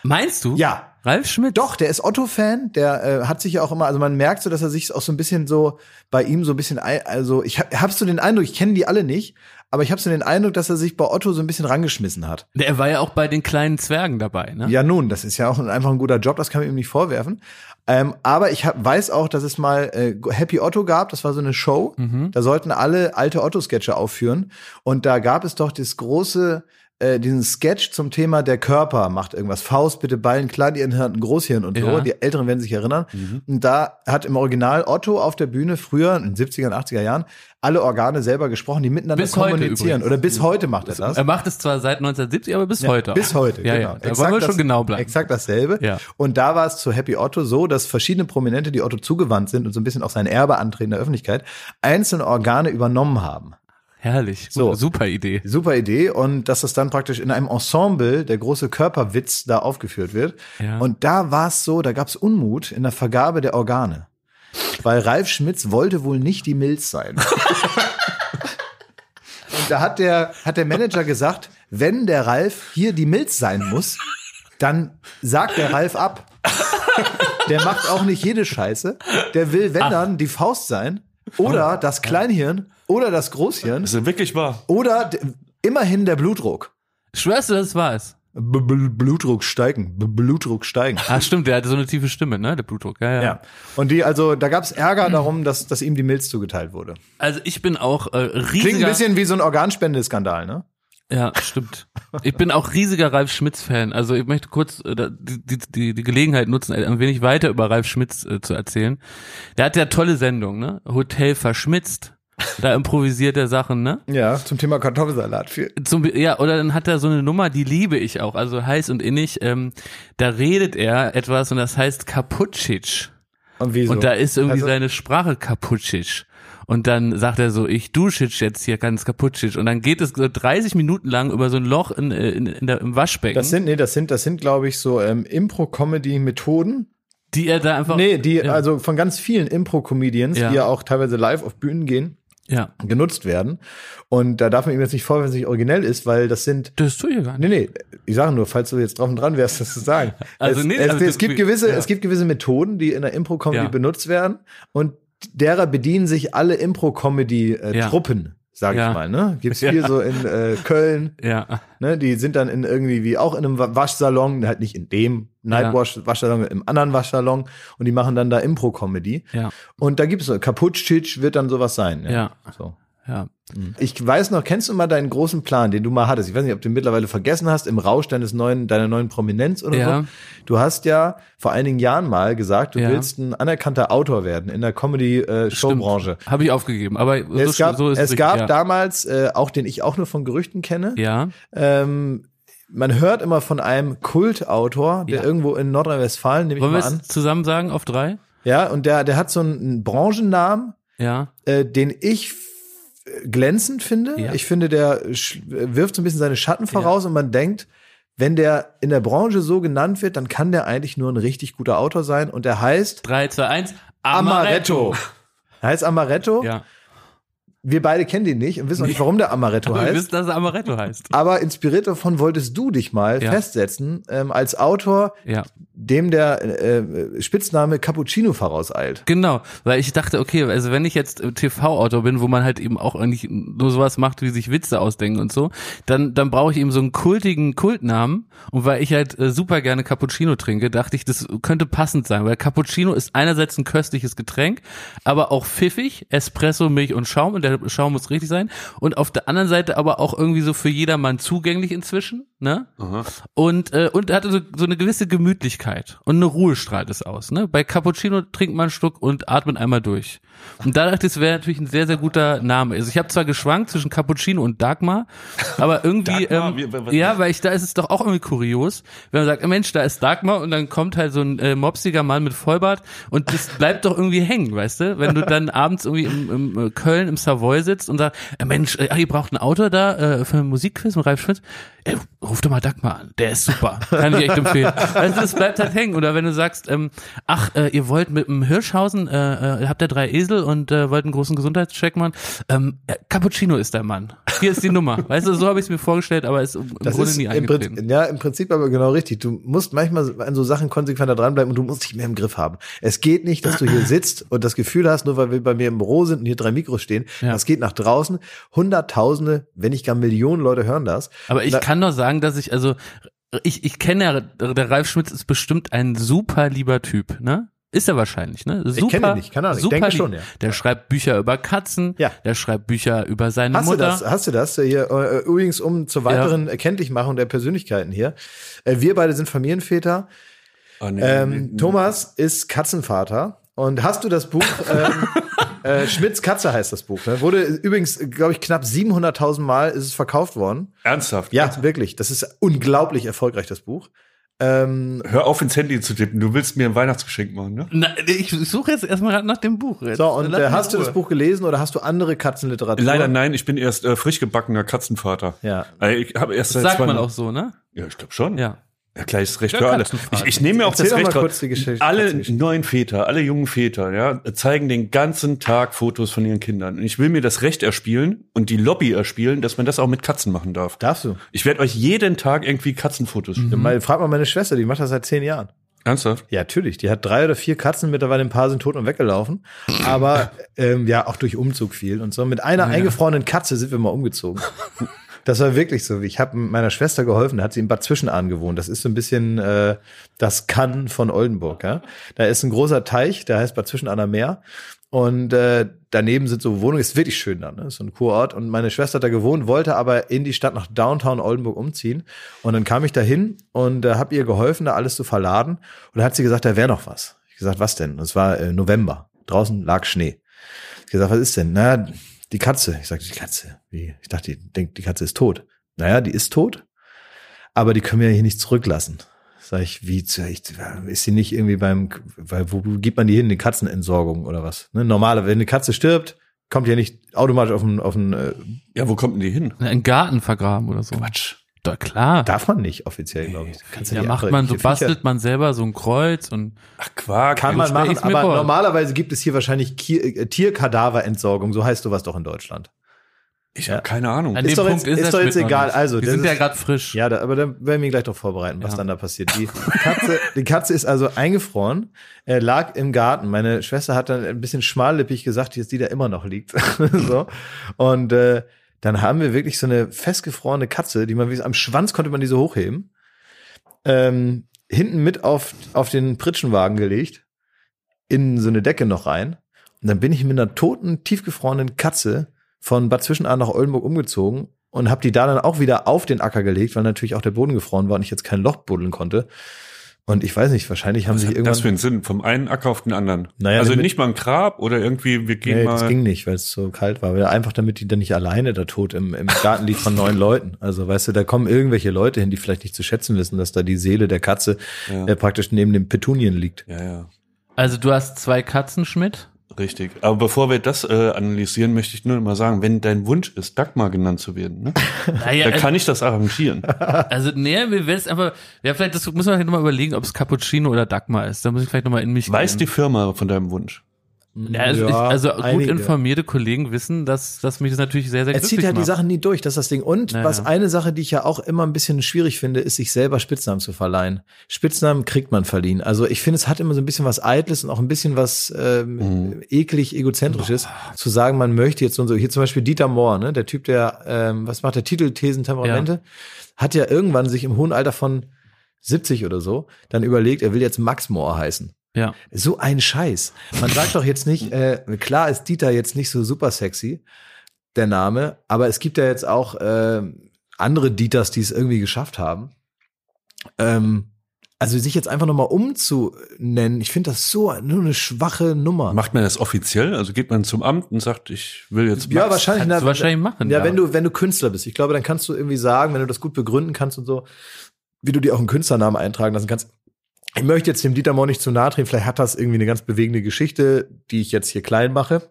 [SPEAKER 2] Meinst du?
[SPEAKER 1] Ja.
[SPEAKER 2] Ralf Schmidt?
[SPEAKER 1] Doch, der ist Otto-Fan, der äh, hat sich ja auch immer, also man merkt so, dass er sich auch so ein bisschen so bei ihm so ein bisschen, also ich hab, hab so den Eindruck, ich kenne die alle nicht, aber ich habe so den Eindruck, dass er sich bei Otto so ein bisschen rangeschmissen hat.
[SPEAKER 2] Der war ja auch bei den kleinen Zwergen dabei, ne?
[SPEAKER 1] Ja, nun, das ist ja auch ein, einfach ein guter Job, das kann man ihm nicht vorwerfen. Ähm, aber ich hab, weiß auch, dass es mal äh, Happy Otto gab, das war so eine Show, da sollten alle alte Otto-Sketche aufführen. Und da gab es doch das große äh, diesen Sketch zum Thema der Körper macht irgendwas. Faust, bitte Ballen, Kleinhirn, Großhirn und so.
[SPEAKER 2] Ja.
[SPEAKER 1] Die Älteren werden sich erinnern. Und da hat im Original Otto auf der Bühne früher, in den 70er und 80er Jahren, alle Organe selber gesprochen, die miteinander
[SPEAKER 2] Bis heute
[SPEAKER 1] kommunizieren. Oder bis heute macht er das.
[SPEAKER 2] Er macht es zwar seit 1970, aber bis heute. auch.
[SPEAKER 1] Bis heute,
[SPEAKER 2] ja,
[SPEAKER 1] genau.
[SPEAKER 2] Ja, da wollen wir schon
[SPEAKER 1] das-
[SPEAKER 2] genau bleiben.
[SPEAKER 1] Exakt dasselbe.
[SPEAKER 2] Ja.
[SPEAKER 1] Und da war es zu Happy Otto so, dass verschiedene Prominente, die Otto zugewandt sind und so ein bisschen auch sein Erbe antreten in der Öffentlichkeit, einzelne Organe übernommen haben.
[SPEAKER 2] Herrlich.
[SPEAKER 1] So.
[SPEAKER 2] Super Idee.
[SPEAKER 1] Super Idee und dass das dann praktisch in einem Ensemble der große Körperwitz da aufgeführt wird.
[SPEAKER 2] Ja.
[SPEAKER 1] Und da war es so, da gab es Unmut in der Vergabe der Organe. Weil Ralf Schmitz wollte wohl nicht die Milz sein. <laughs> und da hat der, hat der Manager gesagt, wenn der Ralf hier die Milz sein muss, dann sagt der Ralf ab. Der macht auch nicht jede Scheiße. Der will, wenn dann, die Faust sein. Oder das Kleinhirn. Oder das Großhirn.
[SPEAKER 3] Das ist wirklich wahr.
[SPEAKER 1] Oder immerhin der Blutdruck.
[SPEAKER 2] Schwörst du, das war es?
[SPEAKER 1] B -b Blutdruck steigen. B Blutdruck steigen.
[SPEAKER 2] Ah, stimmt, der hatte so eine tiefe Stimme, ne? Der Blutdruck. Ja, ja.
[SPEAKER 1] Ja. Und die, also, da gab es Ärger darum, dass, dass ihm die Milz zugeteilt wurde.
[SPEAKER 2] Also ich bin auch äh, riesiger.
[SPEAKER 1] Klingt ein bisschen wie so ein Organspendeskandal, ne?
[SPEAKER 2] Ja, stimmt. Ich bin auch riesiger Ralf Schmitz-Fan. Also ich möchte kurz äh, die, die, die Gelegenheit nutzen, ein wenig weiter über Ralf Schmitz äh, zu erzählen. Der hat ja tolle Sendungen, ne? Hotel verschmitzt. <laughs> Da improvisiert er Sachen, ne?
[SPEAKER 1] Ja, zum Thema Kartoffelsalat. Für,
[SPEAKER 2] Zum, ja, oder dann hat er so eine Nummer, die liebe ich auch, also heiß und innig. Ähm, da redet er etwas und das heißt Kaputschic.
[SPEAKER 1] und wieso?
[SPEAKER 2] Und da ist irgendwie
[SPEAKER 1] Also-
[SPEAKER 2] seine Sprache Kaputschic. Und dann sagt er so, ich dusche jetzt hier ganz Kaputschic. Und dann geht es so 30 Minuten lang über so ein Loch in, in, in der, im Waschbecken,
[SPEAKER 1] Das sind, nee, das sind, das sind, glaube ich, so ähm, Impro-Comedy-Methoden.
[SPEAKER 2] die er da einfach.
[SPEAKER 1] Nee, die,
[SPEAKER 2] ja,
[SPEAKER 1] also von ganz vielen Impro-Comedians,
[SPEAKER 2] Ja.
[SPEAKER 1] die ja auch teilweise live auf Bühnen gehen,
[SPEAKER 2] ja.
[SPEAKER 1] genutzt werden. Und da darf man ihm jetzt nicht vorwerfen, dass es nicht originell ist, weil das sind
[SPEAKER 2] Das tue ich gar nicht.
[SPEAKER 1] Nee, nee, ich sage nur, falls du jetzt drauf und dran wärst, das zu sagen. <laughs>
[SPEAKER 2] Also
[SPEAKER 1] es,
[SPEAKER 2] nee,
[SPEAKER 1] es,
[SPEAKER 2] also
[SPEAKER 1] es gibt gewisse,
[SPEAKER 2] ja.
[SPEAKER 1] es gibt gewisse Methoden, die in der Impro-Comedy
[SPEAKER 2] Ja.
[SPEAKER 1] benutzt werden und derer bedienen sich alle. Impro-Comedy-Truppen, sage
[SPEAKER 2] Ja.
[SPEAKER 1] ich mal. Ne? Gibt's <laughs>
[SPEAKER 2] Ja.
[SPEAKER 1] viel so in äh, Köln,
[SPEAKER 2] Ja.
[SPEAKER 1] ne? Die sind dann in irgendwie wie auch in einem Wa- Waschsalon, halt nicht in dem Nightwash-Waschsalon, im anderen Waschsalon und die machen dann da Impro-Comedy.
[SPEAKER 2] Ja.
[SPEAKER 1] Und da gibt es so, Kaputschitsch wird dann sowas sein.
[SPEAKER 2] Ja.
[SPEAKER 1] So.
[SPEAKER 2] Ja.
[SPEAKER 1] Ich weiß noch, kennst du mal deinen großen Plan, den du mal hattest? Ich weiß nicht, ob du ihn mittlerweile vergessen hast, im Rausch deines neuen, deiner neuen Prominenz oder
[SPEAKER 2] Ja.
[SPEAKER 1] so. Du hast ja vor einigen Jahren mal gesagt, du
[SPEAKER 2] Ja.
[SPEAKER 1] willst ein anerkannter Autor werden in der Comedy-Show-Branche.
[SPEAKER 2] Habe ich aufgegeben, aber so,
[SPEAKER 1] es gab,
[SPEAKER 2] so
[SPEAKER 1] es
[SPEAKER 2] richtig,
[SPEAKER 1] gab
[SPEAKER 2] ja.
[SPEAKER 1] damals, äh, auch den ich auch nur von Gerüchten kenne,
[SPEAKER 2] Ja,
[SPEAKER 1] ähm, man hört immer von einem Kultautor, der irgendwo in Nordrhein-Westfalen, nehme ich
[SPEAKER 2] wollen wir
[SPEAKER 1] mal an.
[SPEAKER 2] es zusammen sagen auf drei?
[SPEAKER 1] Ja, und der, der hat so einen, einen Branchennamen,
[SPEAKER 2] Ja,
[SPEAKER 1] äh, den ich glänzend finde.
[SPEAKER 2] Ja.
[SPEAKER 1] Ich finde, der wirft so ein bisschen seine Schatten voraus und man denkt, wenn der in der Branche so genannt wird, dann kann der eigentlich nur ein richtig guter Autor sein und der heißt
[SPEAKER 2] drei, zwei, eins.
[SPEAKER 1] Amaretto. Er heißt Amaretto.
[SPEAKER 2] Ja,
[SPEAKER 1] Wir beide kennen den nicht und wissen auch nicht, warum der Amaretto
[SPEAKER 2] aber <laughs> wir
[SPEAKER 1] heißt.
[SPEAKER 2] wissen, dass er Amaretto heißt.
[SPEAKER 1] Aber inspiriert davon wolltest du dich mal
[SPEAKER 2] Ja.
[SPEAKER 1] festsetzen ähm, als Autor,
[SPEAKER 2] Ja.
[SPEAKER 1] Dem der äh, Spitzname Cappuccino vorauseilt.
[SPEAKER 2] Genau, weil ich dachte, okay, also wenn ich jetzt TV-Autor bin, wo man halt eben auch eigentlich nur sowas macht, wie sich Witze ausdenken und so, dann dann brauche ich eben so einen kultigen Kultnamen. Und weil ich halt äh, super gerne Cappuccino trinke, dachte ich, das könnte passend sein, weil Cappuccino ist einerseits ein köstliches Getränk, aber auch pfiffig, Espresso, Milch und Schaum. Und der Schaum muss richtig sein. Und auf der anderen Seite aber auch irgendwie so für jedermann zugänglich inzwischen, ne? Und, äh, und er hatte so, so eine gewisse Gemütlichkeit und eine Ruhe strahlt es aus. Ne? Bei Cappuccino trinkt man einen Schluck und atmet einmal durch. Und da dachte ich, es wäre natürlich ein sehr, sehr guter Name. Also ich habe zwar geschwankt zwischen Cappuccino und Dagmar, aber irgendwie, <laughs>
[SPEAKER 3] Dagmar?
[SPEAKER 2] ähm,
[SPEAKER 3] Wie-
[SPEAKER 2] ja, weil ich da ist es doch auch irgendwie kurios, wenn man sagt, Mensch, da ist Dagmar und dann kommt halt so ein äh, mopsiger Mann mit Vollbart und das bleibt doch irgendwie hängen, weißt du? Wenn du dann abends irgendwie im, im äh, Köln im Savoy sitzt und sagst, äh, Mensch, äh, ihr braucht ein Auto da äh, für ein Musikquiz mit Ralf Schmitz, äh, ruf doch mal Dagmar an, der ist super, kann ich echt empfehlen. Also das bleibt halt hängen. Oder wenn du sagst, ähm, ach, äh, ihr wollt mit dem Hirschhausen, äh, äh, habt ihr drei Esel und äh, wollt einen großen Gesundheitscheck machen, ähm, äh, Cappuccino ist der Mann. Hier ist die Nummer. Weißt du, so habe ich es mir vorgestellt, aber ist im
[SPEAKER 1] Das
[SPEAKER 2] Grunde
[SPEAKER 1] ist
[SPEAKER 2] nie eingetreten.
[SPEAKER 1] Ja, im Prinzip aber genau richtig. Du musst manchmal an so Sachen konsequenter dranbleiben und du musst dich mehr im Griff haben. Es geht nicht, dass du hier <laughs> sitzt und das Gefühl hast, nur weil wir bei mir im Büro sind und hier drei Mikros stehen,
[SPEAKER 2] Ja.
[SPEAKER 1] das geht nach draußen. Hunderttausende, wenn nicht gar Millionen Leute hören das.
[SPEAKER 2] Aber ich
[SPEAKER 1] Da-
[SPEAKER 2] kann nur sagen, dass ich, also, ich, ich kenne ja, der Ralf Schmitz ist bestimmt ein super lieber Typ, ne? Ist er wahrscheinlich, ne? Super,
[SPEAKER 1] kenn ihn nicht, keine Ahnung, ich denke
[SPEAKER 2] lieb.
[SPEAKER 1] schon, ja.
[SPEAKER 2] Der schreibt Bücher über Katzen,
[SPEAKER 1] Ja.
[SPEAKER 2] der schreibt Bücher über seine
[SPEAKER 1] Hast du
[SPEAKER 2] Mutter.
[SPEAKER 1] das? Hast du das? Hier, äh, übrigens, um zur weiteren Erkenntlichmachung der Persönlichkeiten hier. Äh, wir beide sind Familienväter.
[SPEAKER 3] Oh, nee,
[SPEAKER 1] Ähm, Thomas ist Katzenvater. Und hast du das Buch, <laughs> ähm, äh, Schmitz Katze heißt das Buch, ne? Wurde übrigens, glaube ich, knapp 700.000 Mal ist es verkauft worden.
[SPEAKER 3] Ernsthaft?
[SPEAKER 1] Ja, wirklich. Das ist unglaublich erfolgreich, das Buch. Ähm,
[SPEAKER 3] Hör auf, ins Handy zu tippen. Du willst mir ein Weihnachtsgeschenk machen, ne?
[SPEAKER 2] Na, ich suche jetzt erstmal nach dem Buch. Jetzt.
[SPEAKER 1] so, und äh, hast du das. Buch gelesen oder hast du andere Katzenliteratur?
[SPEAKER 3] Leider nein, ich bin erst äh, frisch gebackener Katzenvater.
[SPEAKER 1] Ja.
[SPEAKER 3] Also ich habe erst seit
[SPEAKER 2] Sagt
[SPEAKER 3] zwei
[SPEAKER 2] man auch so, ne?
[SPEAKER 3] Ja, ich glaube schon.
[SPEAKER 2] Ja.
[SPEAKER 3] Ja, klar, ist Recht
[SPEAKER 2] Der
[SPEAKER 3] für alle. Ich, ich nehme mir auch das Recht raus. Alle neuen Väter, alle jungen Väter, ja, zeigen den ganzen Tag Fotos von ihren Kindern. Und ich will mir das Recht erspielen und die Lobby erspielen, dass man das auch mit Katzen machen darf.
[SPEAKER 1] Darfst du?
[SPEAKER 3] Ich werde euch jeden Tag irgendwie Katzenfotos
[SPEAKER 2] Mhm.
[SPEAKER 3] schicken.
[SPEAKER 1] Mal, frag mal meine Schwester, die macht das seit zehn Jahren.
[SPEAKER 3] Ernsthaft?
[SPEAKER 1] Ja, natürlich. Die hat drei oder vier Katzen, mittlerweile ein paar sind tot und weggelaufen. Aber <laughs> ähm, ja, auch durch Umzug viel und so. Mit einer eingefrorenen Katze sind wir mal umgezogen. <laughs> Das war wirklich so. Ich habe meiner Schwester geholfen, da hat sie in Bad Zwischenahn gewohnt. Das ist so ein bisschen äh, das Kann von Oldenburg. Ja? Da ist ein großer Teich, der heißt Bad Zwischenahner Meer. Und äh, daneben sind so Wohnungen, ist wirklich schön da, ne? Ist so ein Kurort. Und meine Schwester hat da gewohnt, wollte aber in die Stadt nach Downtown Oldenburg umziehen. Und dann kam ich da hin und äh, habe ihr geholfen, da alles zu verladen. Und da hat sie gesagt, da wäre noch was. Ich gesagt, was denn? Und es war äh, November. Draußen lag Schnee. Ich gesagt, was ist denn? Na, die Katze. Ich sagte, die Katze. Wie? Ich dachte, die denkt, die Katze ist tot. Naja, die ist tot. Aber die können wir ja hier nicht zurücklassen. Sag ich, wie, ist sie nicht irgendwie beim, weil, wo gibt man die hin, die Katzenentsorgung oder was? Ne, normale, wenn eine Katze stirbt, kommt ja nicht automatisch auf ein, auf ein, äh,
[SPEAKER 3] Ja, wo kommt denn die hin?
[SPEAKER 2] In einen Garten vergraben oder so.
[SPEAKER 3] Quatsch.
[SPEAKER 2] Da, klar.
[SPEAKER 1] darf man nicht offiziell, glaube ich. Kannst ja die
[SPEAKER 2] macht man so,
[SPEAKER 1] die Viecher-
[SPEAKER 2] bastelt man selber so ein Kreuz und
[SPEAKER 3] Ach, Quark.
[SPEAKER 1] Kann man machen, aber
[SPEAKER 2] vor.
[SPEAKER 1] normalerweise gibt es hier wahrscheinlich äh, Tierkadaverentsorgung, so heißt sowas doch in Deutschland.
[SPEAKER 3] Ich habe keine Ahnung.
[SPEAKER 2] an
[SPEAKER 1] Ist
[SPEAKER 2] dem
[SPEAKER 1] doch
[SPEAKER 2] Punkt
[SPEAKER 1] jetzt- ist
[SPEAKER 2] er
[SPEAKER 1] doch jetzt egal. Also,
[SPEAKER 2] wir
[SPEAKER 1] das
[SPEAKER 2] sind ja
[SPEAKER 1] ist-
[SPEAKER 2] gerade frisch.
[SPEAKER 1] Ja, da, aber da werden wir mich gleich darauf vorbereiten, was
[SPEAKER 2] Ja.
[SPEAKER 1] dann da passiert. Die Katze, die Katze ist also eingefroren, äh, lag im Garten. Meine Schwester hat dann ein bisschen schmallippig gesagt, dass die da immer noch liegt. <laughs> so. Und äh, dann haben wir wirklich so eine festgefrorene Katze, die man wie am Schwanz konnte man die so hochheben. Ähm, hinten mit auf, auf den Pritschenwagen gelegt, in so eine Decke noch rein. Und dann bin ich mit einer toten, tiefgefrorenen Katze von Bad Zwischenahn nach Oldenburg umgezogen und habe die da dann auch wieder auf den Acker gelegt, weil natürlich auch der Boden gefroren war und ich jetzt kein Loch buddeln konnte. Und ich weiß nicht, wahrscheinlich haben
[SPEAKER 3] Was
[SPEAKER 1] sich irgendwann.
[SPEAKER 3] das für einen Sinn? Vom einen Acker auf den anderen.
[SPEAKER 1] Naja,
[SPEAKER 3] also
[SPEAKER 1] damit-
[SPEAKER 3] nicht mal ein Grab oder irgendwie, wir gehen
[SPEAKER 1] Nee,
[SPEAKER 3] mal.
[SPEAKER 1] das ging nicht, weil es so kalt war. Weil einfach damit die dann nicht alleine da tot im, im Garten liegt von neun Leuten. Also weißt du, da kommen irgendwelche Leute hin, die vielleicht nicht zu schätzen wissen, dass da die Seele der Katze
[SPEAKER 3] Ja.
[SPEAKER 1] äh, praktisch neben den Petunien liegt.
[SPEAKER 3] ja, ja.
[SPEAKER 2] Also du hast zwei Katzen, Schmidt.
[SPEAKER 3] Richtig. Aber bevor wir das äh, analysieren, möchte ich nur mal sagen, wenn dein Wunsch ist, Dagmar genannt zu werden, ne? <laughs>
[SPEAKER 2] Naja,
[SPEAKER 3] dann kann ich das arrangieren. <laughs>
[SPEAKER 2] Also, nee, mir wäre es einfach, ja, vielleicht, das muss man vielleicht nochmal überlegen, ob es Cappuccino oder Dagmar ist. Da muss ich vielleicht nochmal in mich
[SPEAKER 3] Weiß die
[SPEAKER 2] gehen.
[SPEAKER 3] Firma von deinem Wunsch?
[SPEAKER 2] Ja, also, ich, also gut
[SPEAKER 1] einige.
[SPEAKER 2] informierte Kollegen wissen, dass, dass mich das natürlich sehr, sehr
[SPEAKER 1] Er
[SPEAKER 2] glücklich
[SPEAKER 1] zieht halt die. Sachen nie durch, das ist das Ding. Und
[SPEAKER 2] Ja,
[SPEAKER 1] was
[SPEAKER 2] ja.
[SPEAKER 1] eine Sache, die ich ja auch immer ein bisschen schwierig finde, ist, sich selber Spitznamen zu verleihen. Spitznamen kriegt man verliehen. Also ich finde, es hat immer so ein bisschen was Eitles und auch ein bisschen was ähm, eklig egozentrisches, zu sagen, man möchte jetzt so und so. Hier zum Beispiel Dieter Mohr, ne, der Typ, der, ähm, was macht der Titelthesen Temperamente, hat ja irgendwann sich im hohen Alter von 70 oder so dann überlegt, er will jetzt Max Mohr heißen.
[SPEAKER 2] Ja.
[SPEAKER 1] So ein Scheiß. Man sagt doch jetzt nicht, äh, klar ist Dieter jetzt nicht so super sexy, der Name, aber es gibt ja jetzt auch äh, andere Dieters, die es irgendwie geschafft haben. Ähm, also sich jetzt einfach nochmal umzunennen, ich finde das so nur eine schwache Nummer.
[SPEAKER 3] Macht man das offiziell? Also geht man zum Amt und sagt, ich will jetzt
[SPEAKER 1] ja,
[SPEAKER 3] Max?
[SPEAKER 1] wahrscheinlich.
[SPEAKER 2] Kannst du wahrscheinlich machen,
[SPEAKER 1] Ja,
[SPEAKER 2] ja.
[SPEAKER 1] wenn du, wenn du Künstler bist. Ich glaube, dann kannst du irgendwie sagen, wenn du das gut begründen kannst und so, wie du dir auch einen Künstlernamen eintragen lassen kannst. Ich möchte jetzt dem Dieter Mohr nicht zu nahe treten. Vielleicht hat das irgendwie eine ganz bewegende Geschichte, die ich jetzt hier klein mache,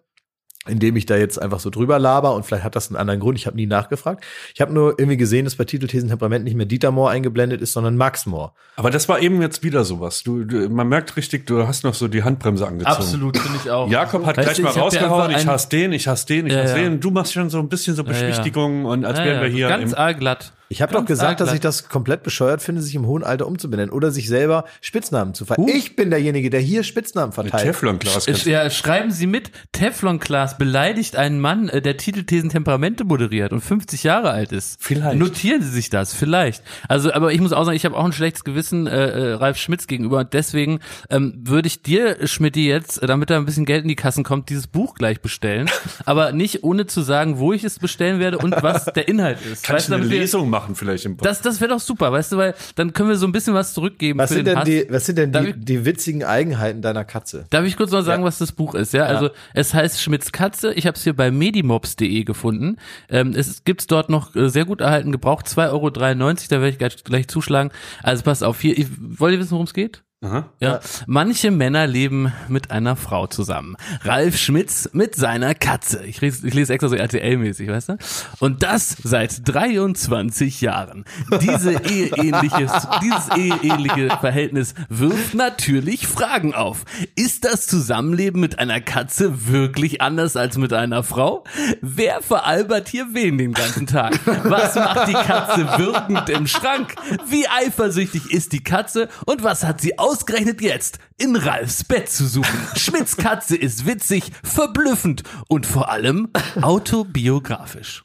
[SPEAKER 1] indem ich da jetzt einfach so drüber laber und vielleicht hat das einen anderen Grund. Ich habe nie nachgefragt. Ich habe nur irgendwie gesehen, dass bei Titelthesen Temperament nicht mehr Dieter Mohr eingeblendet ist, sondern Max Mohr.
[SPEAKER 3] Aber das war eben jetzt wieder sowas. Du, du, man merkt richtig, du hast noch so die Handbremse angezogen.
[SPEAKER 2] Absolut, finde ich auch.
[SPEAKER 3] Jakob hat
[SPEAKER 2] Weißt
[SPEAKER 3] gleich
[SPEAKER 2] du,
[SPEAKER 3] mal rausgehauen, ich hasse den, ich hasse den, ich
[SPEAKER 2] Ja,
[SPEAKER 3] hasse
[SPEAKER 2] ja.
[SPEAKER 3] den. Du machst schon so ein bisschen so
[SPEAKER 2] Ja, ja.
[SPEAKER 3] Beschwichtigungen und als
[SPEAKER 2] Ja,
[SPEAKER 3] wären
[SPEAKER 2] ja.
[SPEAKER 3] wir hier
[SPEAKER 2] Ganz allglatt.
[SPEAKER 1] Ich habe doch gesagt, dass ich das komplett bescheuert finde, sich im hohen Alter umzubenennen oder sich selber Spitznamen zu verteilen.
[SPEAKER 2] Huh.
[SPEAKER 1] Ich bin derjenige, der hier Spitznamen verteilt.
[SPEAKER 3] Teflonglas.
[SPEAKER 2] Sch- Ja, schreiben Sie mit, Teflon Klaas beleidigt einen Mann, äh, der Titelthesen Temperamente moderiert und 50 Jahre alt ist.
[SPEAKER 3] Vielleicht.
[SPEAKER 2] Notieren Sie sich das, vielleicht. Also, aber ich muss auch sagen, ich habe auch ein schlechtes Gewissen äh, äh, Ralf Schmitz gegenüber und deswegen ähm, würde ich dir, Schmidti, jetzt, äh, damit da ein bisschen Geld in die Kassen kommt, dieses Buch gleich bestellen, <laughs> aber nicht ohne zu sagen, wo ich es bestellen werde und was der Inhalt ist.
[SPEAKER 3] Kann
[SPEAKER 2] Weißt du,
[SPEAKER 3] eine Lesung machen vielleicht im Podcast?
[SPEAKER 2] Das, das wäre doch super, weißt du, weil dann können wir so ein bisschen was zurückgeben
[SPEAKER 1] Was
[SPEAKER 2] für
[SPEAKER 1] sind
[SPEAKER 2] den
[SPEAKER 1] denn
[SPEAKER 2] Hass.
[SPEAKER 1] die, was sind denn die,
[SPEAKER 2] ich-
[SPEAKER 1] die witzigen Eigenheiten deiner Katze?
[SPEAKER 2] Darf ich kurz noch sagen,
[SPEAKER 1] Ja.
[SPEAKER 2] was das Buch ist? Ja, also es heißt Schmitz Katze. Ich habe es hier bei medimobs.de gefunden. Ähm, es gibt's dort noch äh, sehr gut erhalten, gebraucht 2,93 Euro. Da werde ich gleich, gleich zuschlagen. Also passt auf, hier, ich, wollt ihr wissen, worum es geht?
[SPEAKER 3] Aha.
[SPEAKER 2] Ja. Manche Männer leben mit einer Frau zusammen. Ralf Schmitz mit seiner Katze. Ich lese, ich lese extra so RTL-mäßig, weißt du? Und das seit 23 Jahren. Diese <laughs> eheähnliches, dieses eheähnliche Verhältnis wirft natürlich Fragen auf. Ist das Zusammenleben mit einer Katze wirklich anders als mit einer Frau? Wer veralbert hier wen den ganzen Tag? Was macht die Katze wirkend im Schrank? Wie eifersüchtig ist die Katze und was hat sie ausgerechnet jetzt in Ralfs Bett zu suchen? <laughs> Schmitz Katze ist witzig, verblüffend und vor allem autobiografisch.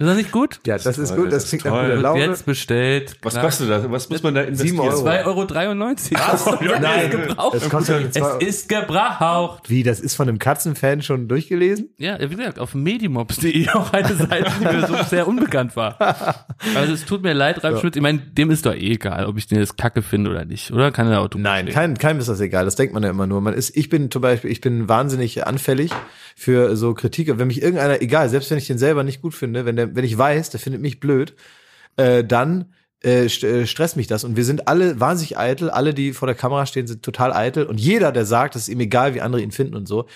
[SPEAKER 1] Ja.
[SPEAKER 2] Ist das nicht gut?
[SPEAKER 1] Ja, das ist
[SPEAKER 3] toll,
[SPEAKER 1] gut,
[SPEAKER 3] das
[SPEAKER 1] das
[SPEAKER 3] ist
[SPEAKER 1] klingt nach
[SPEAKER 3] toll.
[SPEAKER 1] guter Laune.
[SPEAKER 2] Jetzt bestellt.
[SPEAKER 3] Was
[SPEAKER 2] Klar.
[SPEAKER 3] kostet das? Was muss man da investieren?
[SPEAKER 1] Sieben Euro.
[SPEAKER 2] 2,93 Euro.
[SPEAKER 1] Nein,
[SPEAKER 2] gebraucht.
[SPEAKER 1] es kostet
[SPEAKER 2] Es
[SPEAKER 1] zwei-
[SPEAKER 2] ist gebraucht.
[SPEAKER 1] Wie, das ist von einem Katzenfan schon durchgelesen?
[SPEAKER 2] Ja, wie gesagt, auf medimobs.de <laughs> auch eine Seite, die mir so <laughs> sehr unbekannt war. Also es tut mir leid, Ralf Schmitz. Ich meine, dem ist doch eh egal, ob ich den jetzt kacke finde oder nicht, oder? Kann er auch
[SPEAKER 1] Nein, kein, keinem ist das egal. Das denkt man ja immer nur. Man ist, ich bin zum Beispiel, ich bin wahnsinnig anfällig für so Kritik. Wenn mich irgendeiner, egal, selbst wenn ich den selber nicht gut finde, wenn der, wenn ich weiß, der findet mich blöd, äh, dann äh, äh, stresst mich das. Und wir sind alle wahnsinnig eitel. Alle, die vor der Kamera stehen, sind total eitel. Und jeder, der sagt, es ist ihm egal, wie andere ihn finden und so,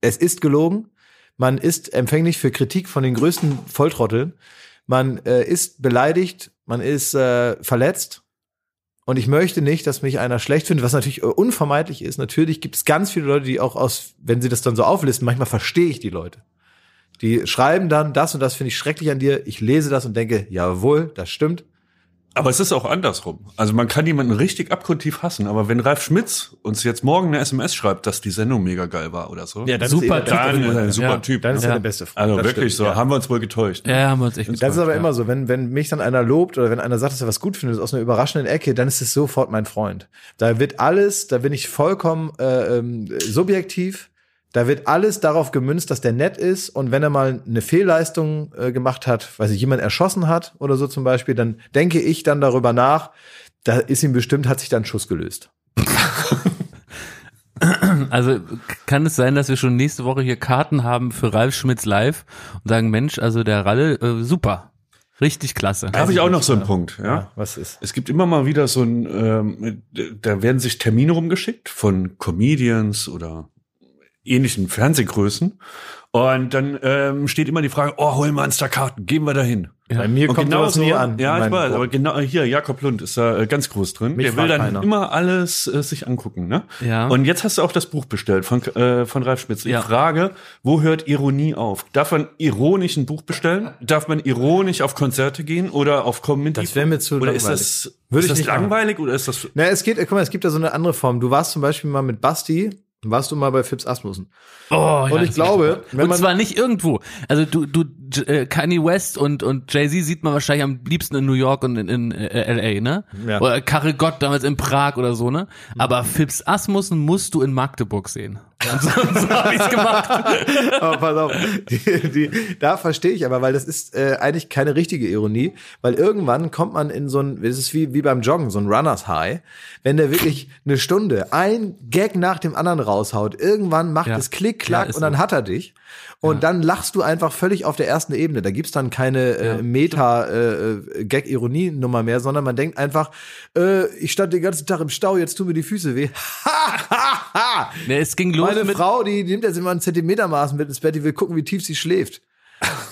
[SPEAKER 1] es ist gelogen. Man ist empfänglich für Kritik von den größten Volltrotteln. Man äh, ist beleidigt, man ist äh, verletzt. Und ich möchte nicht, dass mich einer schlecht findet, was natürlich äh, unvermeidlich ist. Natürlich gibt es ganz viele Leute, die auch aus, wenn sie das dann so auflisten, manchmal verstehe ich die Leute. Die schreiben dann, das und das finde ich schrecklich an dir. Ich lese das und denke, jawohl, das stimmt.
[SPEAKER 3] Aber es ist auch andersrum. Also man kann jemanden richtig abgrundtief hassen, aber wenn Ralf Schmitz uns jetzt morgen eine SMS schreibt, dass die Sendung mega geil war oder so,
[SPEAKER 1] dann
[SPEAKER 2] Super
[SPEAKER 1] ist er,
[SPEAKER 2] Typ.
[SPEAKER 3] dann ist er ein super
[SPEAKER 2] Ja.
[SPEAKER 3] Typ.
[SPEAKER 1] dann ist
[SPEAKER 3] ne?
[SPEAKER 1] er
[SPEAKER 2] Ja.
[SPEAKER 1] der beste Freund.
[SPEAKER 3] Also
[SPEAKER 1] Das
[SPEAKER 3] wirklich
[SPEAKER 1] stimmt,
[SPEAKER 3] so,
[SPEAKER 1] ja.
[SPEAKER 3] haben wir uns wohl getäuscht.
[SPEAKER 2] Ja, haben wir uns echt
[SPEAKER 1] Das ist aber
[SPEAKER 2] getäuscht,
[SPEAKER 1] immer
[SPEAKER 2] ja.
[SPEAKER 1] so, wenn, wenn mich dann einer lobt oder wenn einer sagt, dass er was gut findet aus einer überraschenden Ecke, dann ist es sofort mein Freund. Da wird alles, da bin ich vollkommen äh, ähm, subjektiv. Da wird alles darauf gemünzt, dass der nett ist und wenn er mal eine Fehlleistung äh, gemacht hat, weil sich jemand erschossen hat oder so zum Beispiel, dann denke ich dann darüber nach, da ist ihm bestimmt, hat sich dann Schuss gelöst. <laughs>
[SPEAKER 2] Also kann es sein, dass wir schon nächste Woche hier Karten haben für Ralf Schmitz live und sagen, Mensch, also der Ralle, äh, super. Richtig klasse.
[SPEAKER 3] Da habe ich auch noch so einen Punkt. Ja? ja?
[SPEAKER 1] was ist?
[SPEAKER 3] Es gibt immer mal wieder so ein, ähm, da werden sich Termine rumgeschickt von Comedians oder ähnlichen Fernsehgrößen. Und dann ähm, steht immer die Frage, oh, holen wir uns da Karten, gehen wir dahin.
[SPEAKER 1] Ja. Bei mir
[SPEAKER 3] und
[SPEAKER 1] kommt
[SPEAKER 3] genau
[SPEAKER 1] das nie an.
[SPEAKER 3] Ja, ich weiß, aber genau hier, Jakob Lund ist da äh, ganz groß drin.
[SPEAKER 1] Mich
[SPEAKER 3] Der will dann
[SPEAKER 1] keiner.
[SPEAKER 3] immer alles äh, sich angucken. Ne?
[SPEAKER 2] Ja.
[SPEAKER 3] Und jetzt hast du auch das Buch bestellt von, äh, von Ralf Spitz. Ich
[SPEAKER 2] Ja.
[SPEAKER 3] frage, wo hört Ironie auf? Darf man ironisch ein Buch bestellen? Darf man ironisch auf Konzerte gehen oder auf Comedy?
[SPEAKER 1] Das wäre mir zu
[SPEAKER 3] Oder ist
[SPEAKER 1] langweilig.
[SPEAKER 3] das,
[SPEAKER 1] Würde
[SPEAKER 3] ist
[SPEAKER 1] ich
[SPEAKER 3] das
[SPEAKER 1] nicht machen.
[SPEAKER 3] langweilig oder ist das
[SPEAKER 1] Na, es geht, guck mal, es gibt da so eine andere Form. Du warst zum Beispiel mal mit Basti, warst du mal bei Fips Asmussen.
[SPEAKER 2] Oh,
[SPEAKER 1] Und ich glaube,
[SPEAKER 2] und zwar nicht irgendwo. Also du, du, J- äh, Kanye West und und Jay Z sieht man wahrscheinlich am liebsten in New York und in, in äh, L.A. Ne?
[SPEAKER 1] Ja.
[SPEAKER 2] Oder Karel Gott damals in Prag oder so ne. Aber Fips Asmussen musst du in Magdeburg sehen. <laughs> Und so, so habe ich's gemacht.
[SPEAKER 1] Aber <laughs> pass auf, die, die, da verstehe ich aber, weil das ist äh, eigentlich keine richtige Ironie, weil irgendwann kommt man in so ein, es ist wie, wie beim Joggen, so ein Runners High, wenn der wirklich eine Stunde ein Gag nach dem anderen raushaut, irgendwann macht
[SPEAKER 2] Ja.
[SPEAKER 1] es Klick,
[SPEAKER 2] Ja,
[SPEAKER 1] Klack
[SPEAKER 2] ist
[SPEAKER 1] und dann
[SPEAKER 2] so.
[SPEAKER 1] hat er dich. Und dann lachst du einfach völlig auf der ersten Ebene. Da gibt's dann keine äh, Meta-Gag-Ironie-Nummer mehr, sondern man denkt einfach, äh, ich stand den ganzen Tag im Stau, jetzt tun mir die Füße weh. <laughs>
[SPEAKER 2] Ne, es ging los
[SPEAKER 1] Meine Frau, die nimmt jetzt immer ein Zentimetermaß mit ins Bett, die will gucken, wie tief sie schläft.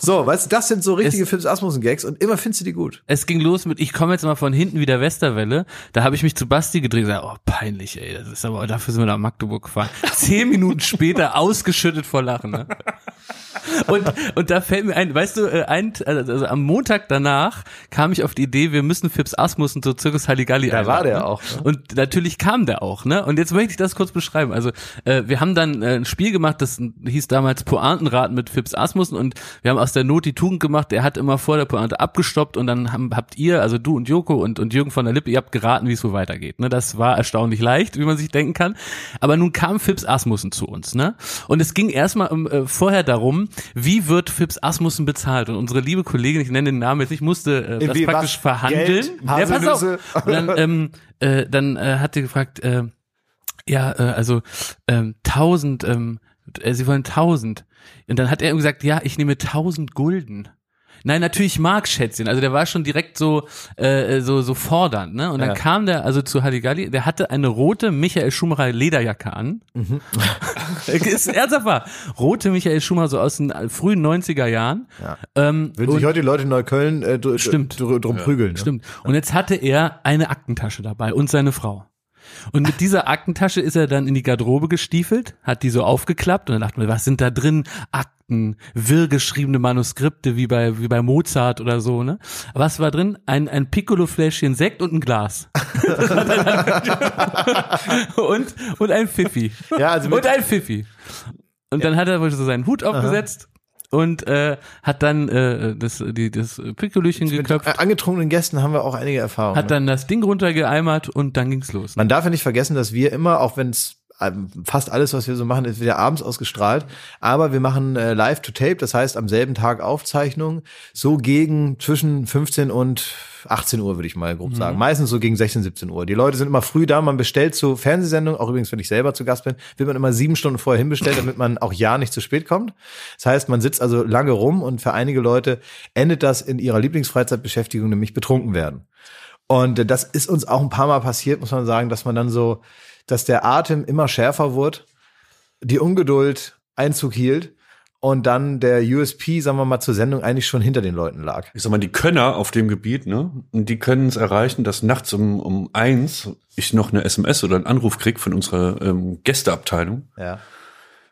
[SPEAKER 1] So, weißt du, das sind so richtige
[SPEAKER 2] Es-
[SPEAKER 1] Phipps Asmussen-Gags und immer findest du die gut.
[SPEAKER 2] Es ging los mit, ich komme jetzt mal von hinten wie der Westerwelle. Da habe ich mich zu Basti gedreht und gesagt, oh, peinlich, ey. Das ist aber, dafür sind wir nach Magdeburg gefahren. Zehn Minuten später <laughs> ausgeschüttet vor Lachen. Ne? Und, und da fällt mir ein, weißt du, äh, ein, also am Montag danach kam ich auf die Idee, wir müssen Fips Asmussen zur Zirkus Halligalli
[SPEAKER 1] Da war
[SPEAKER 2] einladen,
[SPEAKER 1] der
[SPEAKER 2] ne?
[SPEAKER 1] auch, ne?
[SPEAKER 2] Und natürlich kam der auch, ne? Und jetzt möchte ich das kurz beschreiben. Also, äh, wir haben dann äh, ein Spiel gemacht, das hieß damals Pointenraten mit Fips Asmussen und wir haben aus der Not die Tugend gemacht. Er hat immer vor der Pointe abgestoppt und dann haben, habt ihr, also du und Joko und, und Jürgen von der Lippe, ihr habt geraten, wie es wohl weitergeht. Ne? Das war erstaunlich leicht, wie man sich denken kann. Aber nun kam Fips Asmussen zu uns, ne? Und es ging erstmal um, äh, vorher darum, wie wird Fips Asmussen bezahlt? Und unsere liebe Kollegin, ich nenne den Namen jetzt nicht, musste äh, das
[SPEAKER 1] Wie,
[SPEAKER 2] praktisch
[SPEAKER 1] was?
[SPEAKER 2] verhandeln.
[SPEAKER 1] Geld?
[SPEAKER 2] Ja, pass auf. Und dann, ähm, äh, dann äh, hat sie gefragt, äh, ja, äh, also ähm, tausend, ähm, äh, sie wollen tausend. Und dann hat er gesagt, ja, ich nehme tausend Gulden. Nein, natürlich Mark Schätzchen. Also der war schon direkt so äh, so so fordernd, ne? Und dann
[SPEAKER 1] Ja.
[SPEAKER 2] kam der also zu Halligalli, der hatte eine rote Michael Schumacher Lederjacke an.
[SPEAKER 1] Mhm. <laughs>
[SPEAKER 2] ist ernsthaft wahr. Rote Michael Schumacher so aus den frühen 90er Jahren.
[SPEAKER 1] Ja.
[SPEAKER 2] Ähm,
[SPEAKER 1] Würden sich heute die Leute in Neukölln äh,
[SPEAKER 2] Stimmt.
[SPEAKER 1] dr- drum prügeln. Ne?
[SPEAKER 2] Stimmt. Und jetzt hatte er eine Aktentasche dabei und seine Frau. Und mit dieser Aktentasche ist er dann in die Garderobe gestiefelt, hat die so aufgeklappt und dann dachte man, was sind da drin? Akten, wirrgeschriebene Manuskripte wie bei, wie bei Mozart oder so, ne? Was war drin? Ein, ein Piccolo-Fläschchen Sekt und ein Glas. <laughs> und, und ein Pfiffi.
[SPEAKER 1] Ja, also mit-
[SPEAKER 2] und ein Pfiffi. Und dann hat er wohl so seinen Hut aufgesetzt und äh, hat dann äh, das, die, das Piccolöchen
[SPEAKER 1] Mit
[SPEAKER 2] geköpft
[SPEAKER 1] äh, angetrunkenen Gästen haben wir auch einige Erfahrungen.
[SPEAKER 2] hat
[SPEAKER 1] ne?
[SPEAKER 2] dann das Ding runtergeeimert und dann ging's los.
[SPEAKER 1] Man darf ja nicht vergessen, dass wir immer, auch wenn es fast alles, was wir so machen, ist wieder abends ausgestrahlt. Aber wir machen äh, live to tape, das heißt am selben Tag Aufzeichnung, so gegen zwischen 15 und 18 Uhr, würde ich mal grob sagen. Meistens so gegen 16, 17 Uhr. Die Leute sind immer früh da, man bestellt zu Fernsehsendungen, auch übrigens, wenn ich selber zu Gast bin, wird man immer sieben Stunden vorher hinbestellt, damit man auch ja nicht zu spät kommt. Das heißt, man sitzt also lange rum und für einige Leute endet das in ihrer Lieblingsfreizeitbeschäftigung, nämlich betrunken werden. Und äh, das ist uns auch ein paar Mal passiert, muss man sagen, dass man dann so, dass der Atem immer schärfer wurde, die Ungeduld Einzug hielt und dann der USP, sagen wir mal, zur Sendung eigentlich schon hinter den Leuten lag.
[SPEAKER 3] ich sag mal, die Könner auf dem Gebiet, ne, und die können es erreichen, dass nachts um, um eins ich noch eine SMS oder einen Anruf krieg von unserer ähm, Gästeabteilung,
[SPEAKER 1] Ja.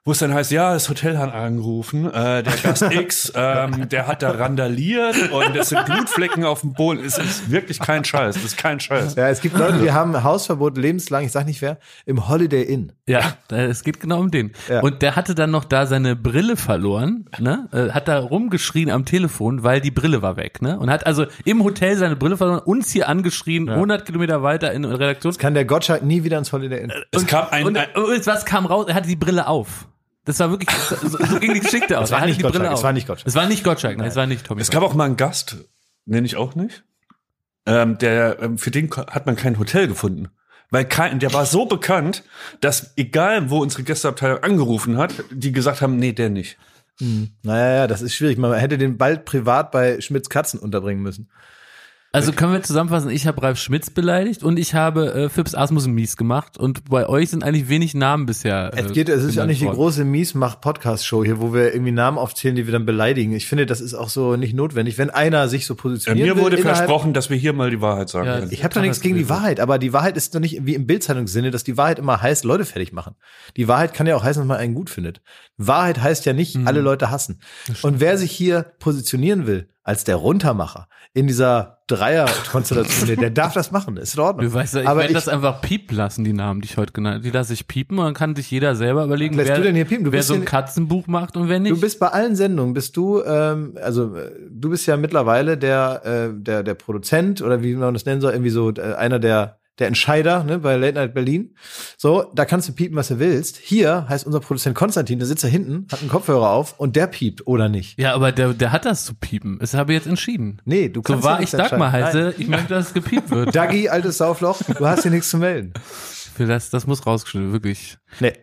[SPEAKER 3] Wo es dann heißt, ja, das Hotel hat angerufen, äh, der Gast <laughs> X, ähm, der hat da randaliert und es sind Blutflecken auf dem Boden. Es ist wirklich kein Scheiß, das ist kein Scheiß.
[SPEAKER 1] Ja, es gibt Leute, die haben Hausverbot lebenslang, ich sag nicht wer, im Holiday Inn.
[SPEAKER 2] Ja, es geht genau um den.
[SPEAKER 1] Ja.
[SPEAKER 2] Und der hatte dann noch da seine Brille verloren, ne? Äh, Hat da rumgeschrien am Telefon, weil die Brille war weg, ne? Und hat also im Hotel seine Brille verloren, uns hier angeschrien, 100 Kilometer weiter in Redaktion.
[SPEAKER 1] Kann der Gottschalk nie wieder ins Holiday Inn.
[SPEAKER 3] Es kam ein,
[SPEAKER 2] Und,
[SPEAKER 3] ein
[SPEAKER 2] und was kam raus? Er hatte die Brille auf. Das war wirklich, so, so ging die Geschichte <laughs> aus.
[SPEAKER 1] Es war nicht Gottschalk, es war nicht Gottschalk.
[SPEAKER 2] Es war nicht Gottschalk, nein, es war nicht Tommy.
[SPEAKER 3] Es gab auch mal einen Gast, nenne ich auch nicht. Ähm, der, ähm, für den hat man kein Hotel gefunden. Weil kein, der war so bekannt, dass egal wo unsere Gästeabteilung angerufen hat, die gesagt haben, nee, der nicht.
[SPEAKER 1] Naja, ja, das ist schwierig. Man hätte den bald privat bei Schmitz Katzen unterbringen müssen.
[SPEAKER 2] Also können wir zusammenfassen, ich habe Ralf Schmitz beleidigt und ich habe äh, Phipps Asmussen mies gemacht und bei euch sind eigentlich wenig Namen bisher.
[SPEAKER 1] Es
[SPEAKER 2] äh,
[SPEAKER 1] geht, es ist ja nicht die große Miesmach-Podcast-Show hier, wo wir irgendwie Namen aufzählen, die wir dann beleidigen. Ich finde, das ist auch so nicht notwendig. Wenn einer sich so positioniert,
[SPEAKER 3] mir wurde versprochen, dass wir hier mal die Wahrheit sagen
[SPEAKER 2] Ja,
[SPEAKER 3] können.
[SPEAKER 1] Ich habe doch nichts gegen die Wahrheit, aber die Wahrheit ist doch nicht wie im Bildzeitungssinne, dass die Wahrheit immer heißt, Leute fertig machen. Die Wahrheit kann ja auch heißen, dass man einen gut findet. Wahrheit heißt ja nicht, alle Leute hassen. Und wer sich hier positionieren will als der Runtermacher in dieser Dreier-Konstellation, der- darf das machen, ist in Ordnung.
[SPEAKER 2] Du weißt ja, ich
[SPEAKER 1] aber
[SPEAKER 2] werde
[SPEAKER 1] ich,
[SPEAKER 2] das einfach piepen lassen, die Namen, die ich heute genannt habe. Die lasse ich piepen und dann kann sich jeder selber überlegen, wer,
[SPEAKER 1] du denn hier piepen? Du
[SPEAKER 2] wer
[SPEAKER 1] bist
[SPEAKER 2] so ein Katzenbuch macht und wer nicht.
[SPEAKER 1] Du bist bei allen Sendungen, bist du, ähm, also äh, du bist ja mittlerweile der, äh, der, der Produzent oder wie man das nennen soll, irgendwie so äh, einer der, der Entscheider ne, bei Late Night Berlin. So, da kannst du piepen, was du willst. Hier heißt unser Produzent Konstantin, der sitzt da hinten, hat einen Kopfhörer auf und der piept oder nicht.
[SPEAKER 2] ja, aber der, der hat das zu piepen. Das habe ich jetzt entschieden.
[SPEAKER 1] Nee, du kannst
[SPEAKER 2] So
[SPEAKER 1] ja
[SPEAKER 2] wahr ich Dagmar heiße, ich möchte, dass es gepiept wird. <laughs>
[SPEAKER 1] Dagi, altes Saufloch, du hast hier nichts zu melden.
[SPEAKER 2] Für das, das muss rausgeschnitten, wirklich.
[SPEAKER 1] Nee.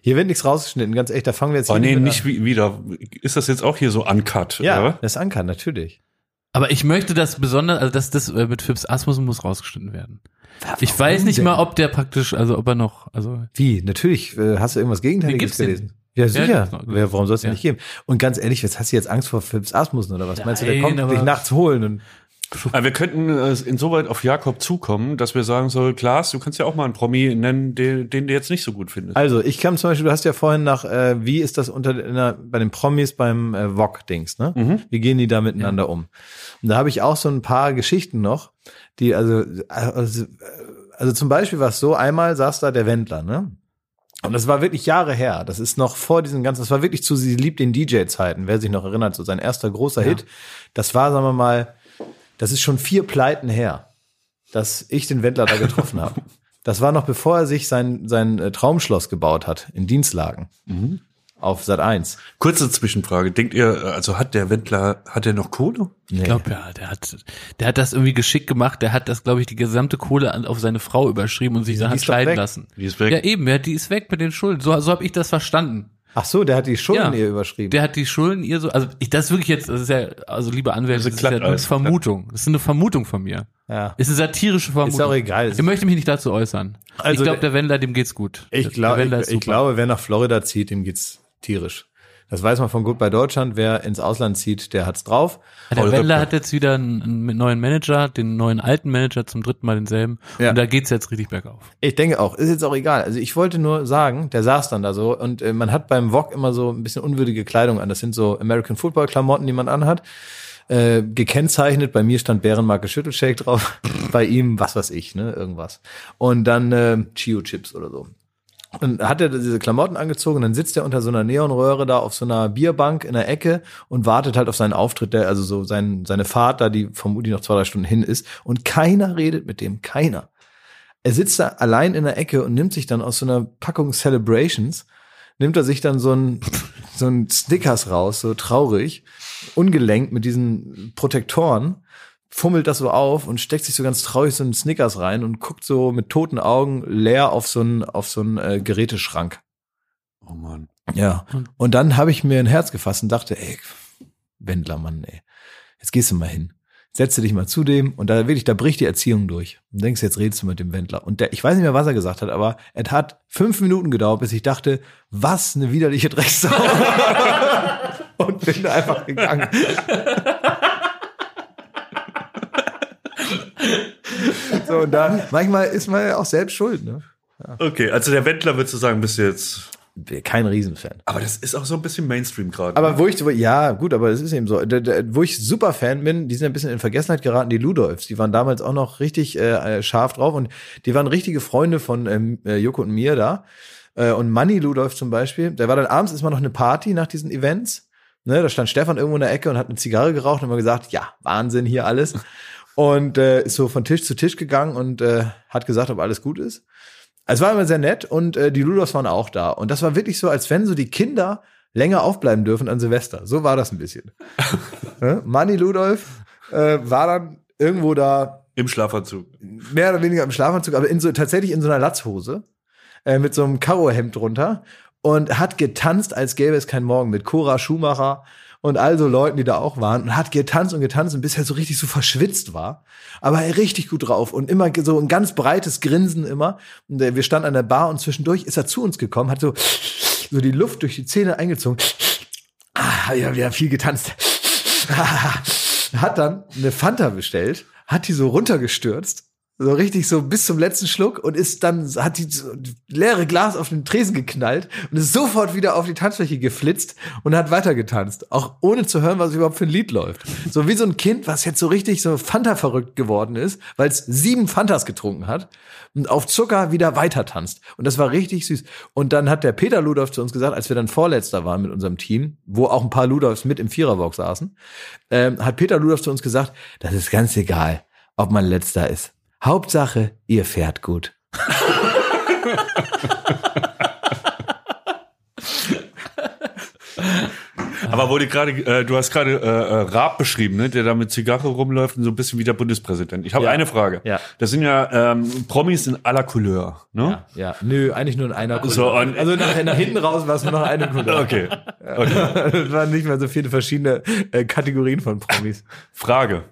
[SPEAKER 1] Hier wird nichts rausgeschnitten, ganz echt, da fangen wir jetzt
[SPEAKER 3] Oh
[SPEAKER 1] hier
[SPEAKER 3] nee, nicht wie, wieder. Ist das jetzt auch hier so uncut?
[SPEAKER 1] an. Ja,
[SPEAKER 3] Oder?
[SPEAKER 1] das ist Anker, natürlich.
[SPEAKER 2] Aber ich möchte das besonders, also das, das äh, mit Phipps Asmussen muss rausgeschnitten werden. Ich weiß nicht
[SPEAKER 1] denn?
[SPEAKER 2] mal, ob der praktisch, also ob er noch, also
[SPEAKER 1] Wie? Natürlich, äh, hast du irgendwas Gegenteiliges
[SPEAKER 2] gibt's den?
[SPEAKER 1] gelesen? Ja, sicher.
[SPEAKER 2] noch.
[SPEAKER 1] Wer- Warum soll es
[SPEAKER 2] Ja.
[SPEAKER 1] nicht geben? Und ganz ehrlich, jetzt hast du jetzt Angst vor Philips Asmussen oder was? Meinst du, der
[SPEAKER 2] Nein,
[SPEAKER 1] kommt dich nachts holen? Und
[SPEAKER 3] Aber wir könnten äh, insoweit auf Jakob zukommen, dass wir sagen so, Klaas, du kannst ja auch mal einen Promi nennen, den, den du jetzt nicht so gut findest.
[SPEAKER 1] also, ich kam zum Beispiel, du hast ja vorhin nach, äh, wie ist das unter der, bei den Promis beim äh, VOG-Dings, ne? Wie gehen die da miteinander um? Und da habe ich auch so ein paar Geschichten noch, die, also, also, also zum Beispiel war es so, einmal saß da der Wendler, ne? Und das war wirklich Jahre her. Das ist noch vor diesen ganzen, das war wirklich zu Sie liebt den DJ-Zeiten, wer sich noch erinnert, so sein erster großer Hit. Das war, sagen wir mal, das ist schon vier Pleiten her, dass ich den Wendler da getroffen habe. <laughs> Das war noch bevor er sich sein, sein äh, Traumschloss gebaut hat, in Dienstlagen. Auf Sat 1.
[SPEAKER 3] Kurze Zwischenfrage. Denkt ihr, also hat der Wendler, hat er noch Kohle?
[SPEAKER 2] ich glaube ja, der hat, der hat das irgendwie geschickt gemacht. Der hat das, glaube ich, die gesamte Kohle an, auf seine Frau überschrieben und sich dann
[SPEAKER 1] die
[SPEAKER 2] hat scheiden
[SPEAKER 1] weg.
[SPEAKER 2] lassen.
[SPEAKER 3] Die ist weg.
[SPEAKER 2] Ja eben, ja, die ist weg mit den Schulden. So, so habe ich das verstanden.
[SPEAKER 1] Ach so, der hat die Schulden
[SPEAKER 2] Ja.
[SPEAKER 1] ihr überschrieben.
[SPEAKER 2] Der hat die Schulden ihr so, also ich das ist wirklich jetzt, das ist ja, also liebe Anwälte, das
[SPEAKER 3] Also
[SPEAKER 2] ist ja eine
[SPEAKER 3] alles.
[SPEAKER 2] Vermutung. Das ist eine Vermutung von mir.
[SPEAKER 1] ja.
[SPEAKER 2] Ist eine satirische Vermutung.
[SPEAKER 1] Ist auch egal.
[SPEAKER 2] Ich möchte mich nicht dazu äußern.
[SPEAKER 1] Also
[SPEAKER 2] ich glaube,
[SPEAKER 1] der-
[SPEAKER 2] Wendler, dem geht's gut.
[SPEAKER 1] Ich, glaub, ich,
[SPEAKER 2] ist
[SPEAKER 1] ich glaube, wer nach Florida zieht, dem geht's tierisch. Das weiß man von Goodbye Deutschland. Wer ins Ausland zieht, der hat's drauf.
[SPEAKER 2] Der
[SPEAKER 3] Paul
[SPEAKER 2] Wendler hat jetzt wieder einen, einen neuen Manager, den neuen alten Manager zum dritten Mal denselben.
[SPEAKER 1] Ja.
[SPEAKER 2] Und da geht's jetzt richtig bergauf.
[SPEAKER 1] Ich denke auch, ist jetzt auch egal. Also ich wollte nur sagen, der saß dann da so und äh, man hat beim VOG immer so ein bisschen unwürdige Kleidung an. Das sind so American Football Klamotten, die man anhat. Äh, gekennzeichnet, bei mir stand Bärenmarke Schüttelshake drauf, <laughs> bei ihm was weiß ich, ne, irgendwas. Und dann äh, Chio Chips oder so. Und hat er diese Klamotten angezogen, dann sitzt er unter so einer Neonröhre da auf so einer Bierbank in der Ecke und wartet halt auf seinen Auftritt, der, also so sein, seine Fahrt da, die vermutlich noch zwei, drei Stunden hin ist. Und keiner redet mit dem, keiner. Er sitzt da allein in der Ecke und nimmt sich dann aus so einer Packung Celebrations, nimmt er sich dann so ein, so ein Snickers raus, so traurig, ungelenkt mit diesen Protektoren, fummelt das so auf und steckt sich so ganz traurig so einen Snickers rein und guckt so mit toten Augen leer auf so einen, auf so einen äh, Geräteschrank.
[SPEAKER 3] Oh Mann.
[SPEAKER 1] Ja. Und dann habe ich mir ein Herz gefasst und dachte, ey, Wendler, Mann, ey, jetzt gehst du mal hin. Setze dich mal zu dem und da wirklich, da bricht die Erziehung durch. Und denkst, jetzt redest du mit dem Wendler. Und der, ich weiß nicht mehr, was er gesagt hat, aber es hat fünf Minuten gedauert, bis ich dachte, was eine widerliche Drecksau. <laughs> und bin da einfach gegangen. <laughs> so, und da, manchmal ist man ja auch selbst schuld, ne?
[SPEAKER 3] Okay, also der Wendler würdest du sagen, bist du jetzt.
[SPEAKER 1] Kein Riesenfan.
[SPEAKER 3] Aber das ist auch so ein bisschen Mainstream gerade.
[SPEAKER 1] Aber wo ich, ja, gut, aber das ist eben so. Da- da- Wo ich super Fan bin, die sind ein bisschen in Vergessenheit geraten, die Ludolfs. Die waren damals auch noch richtig äh, scharf drauf und die waren richtige Freunde von ähm, äh, Joko und mir da. Äh, und Manny Ludolf zum Beispiel, der war dann abends ist mal noch eine Party nach diesen Events. Ne, da stand Stefan irgendwo in der Ecke und hat eine Zigarre geraucht und immer gesagt, ja, Wahnsinn hier alles. Und äh, ist so von Tisch zu Tisch gegangen und äh, hat gesagt, ob alles gut ist. Es war immer sehr nett und äh, die Ludolfs waren auch da. Und das war wirklich so, als wenn so die Kinder länger aufbleiben dürfen an Silvester. So war das ein bisschen. <laughs> Manni Ludolf äh, war dann irgendwo da.
[SPEAKER 3] Im Schlafanzug.
[SPEAKER 1] Mehr oder weniger im Schlafanzug, aber in so, tatsächlich in so einer Latzhose. Äh, mit so einem Karohemd drunter. Und hat getanzt, als gäbe es keinen Morgen. Mit Cora Schumacher und all so Leuten, die da auch waren. Und hat getanzt und getanzt und bisher so richtig so verschwitzt war. Aber er richtig gut drauf. Und immer so ein ganz breites Grinsen immer. Und wir standen an der Bar und zwischendurch ist er zu uns gekommen, hat so so die Luft durch die Zähne eingezogen. Ah, ja, wir haben viel getanzt. <laughs> hat dann eine Fanta bestellt, hat die so runtergestürzt so richtig so bis zum letzten Schluck und ist dann, hat die leere Glas auf den Tresen geknallt und ist sofort wieder auf die Tanzfläche geflitzt und hat weitergetanzt. Auch ohne zu hören, was überhaupt für ein Lied läuft. So wie so ein Kind, was jetzt so richtig so Fanta verrückt geworden ist, weil es sieben Fantas getrunken hat und auf Zucker wieder weiter tanzt. Und das war richtig süß. Und dann hat der Peter Ludolf zu uns gesagt, als wir dann Vorletzter waren mit unserem Team, wo auch ein paar Ludolfs mit im Viererbox saßen, ähm, hat Peter Ludolf zu uns gesagt, das ist ganz egal, ob man Letzter ist Hauptsache, ihr fährt gut.
[SPEAKER 3] Aber wurde gerade, äh, du hast gerade äh, äh, Raab beschrieben, ne, der da mit Zigarre rumläuft und so ein bisschen wie der Bundespräsident. Ich habe
[SPEAKER 1] Ja.
[SPEAKER 3] eine Frage.
[SPEAKER 1] Ja.
[SPEAKER 3] Das sind ja ähm, Promis in aller Couleur, ne?
[SPEAKER 1] Ja, ja. Nö, eigentlich nur in einer Couleur.
[SPEAKER 3] So,
[SPEAKER 1] also nach, nach hinten raus war es nur noch eine Couleur.
[SPEAKER 3] Okay. okay. <laughs>
[SPEAKER 1] Es waren nicht mehr so viele verschiedene äh, Kategorien von Promis.
[SPEAKER 3] Frage.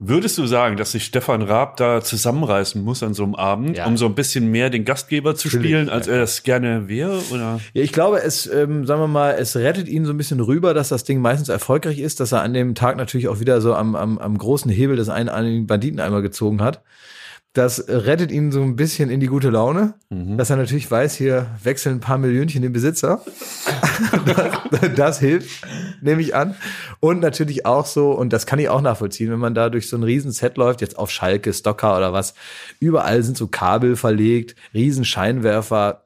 [SPEAKER 3] Würdest du sagen, dass sich Stefan Raab da zusammenreißen muss an so einem Abend,
[SPEAKER 1] Ja.
[SPEAKER 3] um so ein bisschen mehr den Gastgeber zu
[SPEAKER 1] Natürlich,
[SPEAKER 3] spielen, als er es gerne wäre? Oder?
[SPEAKER 1] Ja, ich glaube, es, ähm, sagen wir mal, es rettet ihn so ein bisschen rüber, dass das Ding meistens erfolgreich ist, dass er an dem Tag natürlich auch wieder so am, am, am großen Hebel des einen an den Banditen einmal gezogen hat. Das rettet ihn so ein bisschen in die gute Laune, dass er natürlich weiß, hier wechseln ein paar Millionchen den Besitzer. das, <laughs> das hilft, nehme ich an. Und natürlich auch so, und das kann ich auch nachvollziehen, wenn man da durch so ein riesen Set läuft, jetzt auf Schalke, Stocker oder was, überall sind so Kabel verlegt, riesen Scheinwerfer.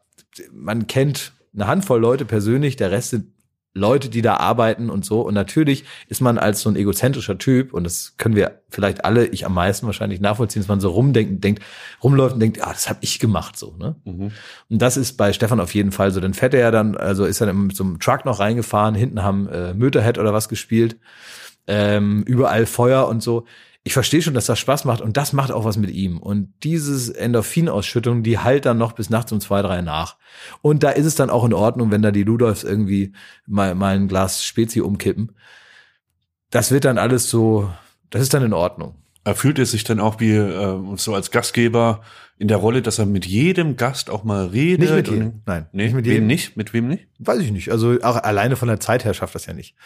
[SPEAKER 1] Man kennt eine Handvoll Leute persönlich, der Rest sind Leute, die da arbeiten und so. Und natürlich ist man als so ein egozentrischer Typ, und das können wir vielleicht alle, ich am meisten wahrscheinlich nachvollziehen, dass man so rumdenkt, denkt, rumläuft und denkt, ah, das habe ich gemacht so. Ne? Und das ist bei Stefan auf jeden Fall so. Dann fährt er ja dann, also ist er dann mit so einem Truck noch reingefahren, hinten haben äh, Möterhead oder was gespielt, ähm, überall Feuer und so. Ich verstehe schon, dass das Spaß macht und das macht auch was mit ihm. Und dieses Endorphinausschüttung, die halt dann noch bis nachts um zwei, drei nach. Und da ist es dann auch in Ordnung, wenn da die Ludolfs irgendwie mal, mal ein Glas Spezi umkippen. Das wird dann alles so, das ist dann in Ordnung.
[SPEAKER 3] Er fühlt er sich dann auch wie äh, so als Gastgeber in der Rolle, dass er mit jedem Gast auch mal redet?
[SPEAKER 1] Nicht mit
[SPEAKER 3] und-
[SPEAKER 1] jedem, nein.
[SPEAKER 3] Nee,
[SPEAKER 1] Nicht
[SPEAKER 3] mit
[SPEAKER 1] mit
[SPEAKER 3] wem
[SPEAKER 1] jedem.
[SPEAKER 3] nicht? Mit wem nicht?
[SPEAKER 1] Weiß ich nicht. Also auch alleine von der Zeit her schafft das ja nicht.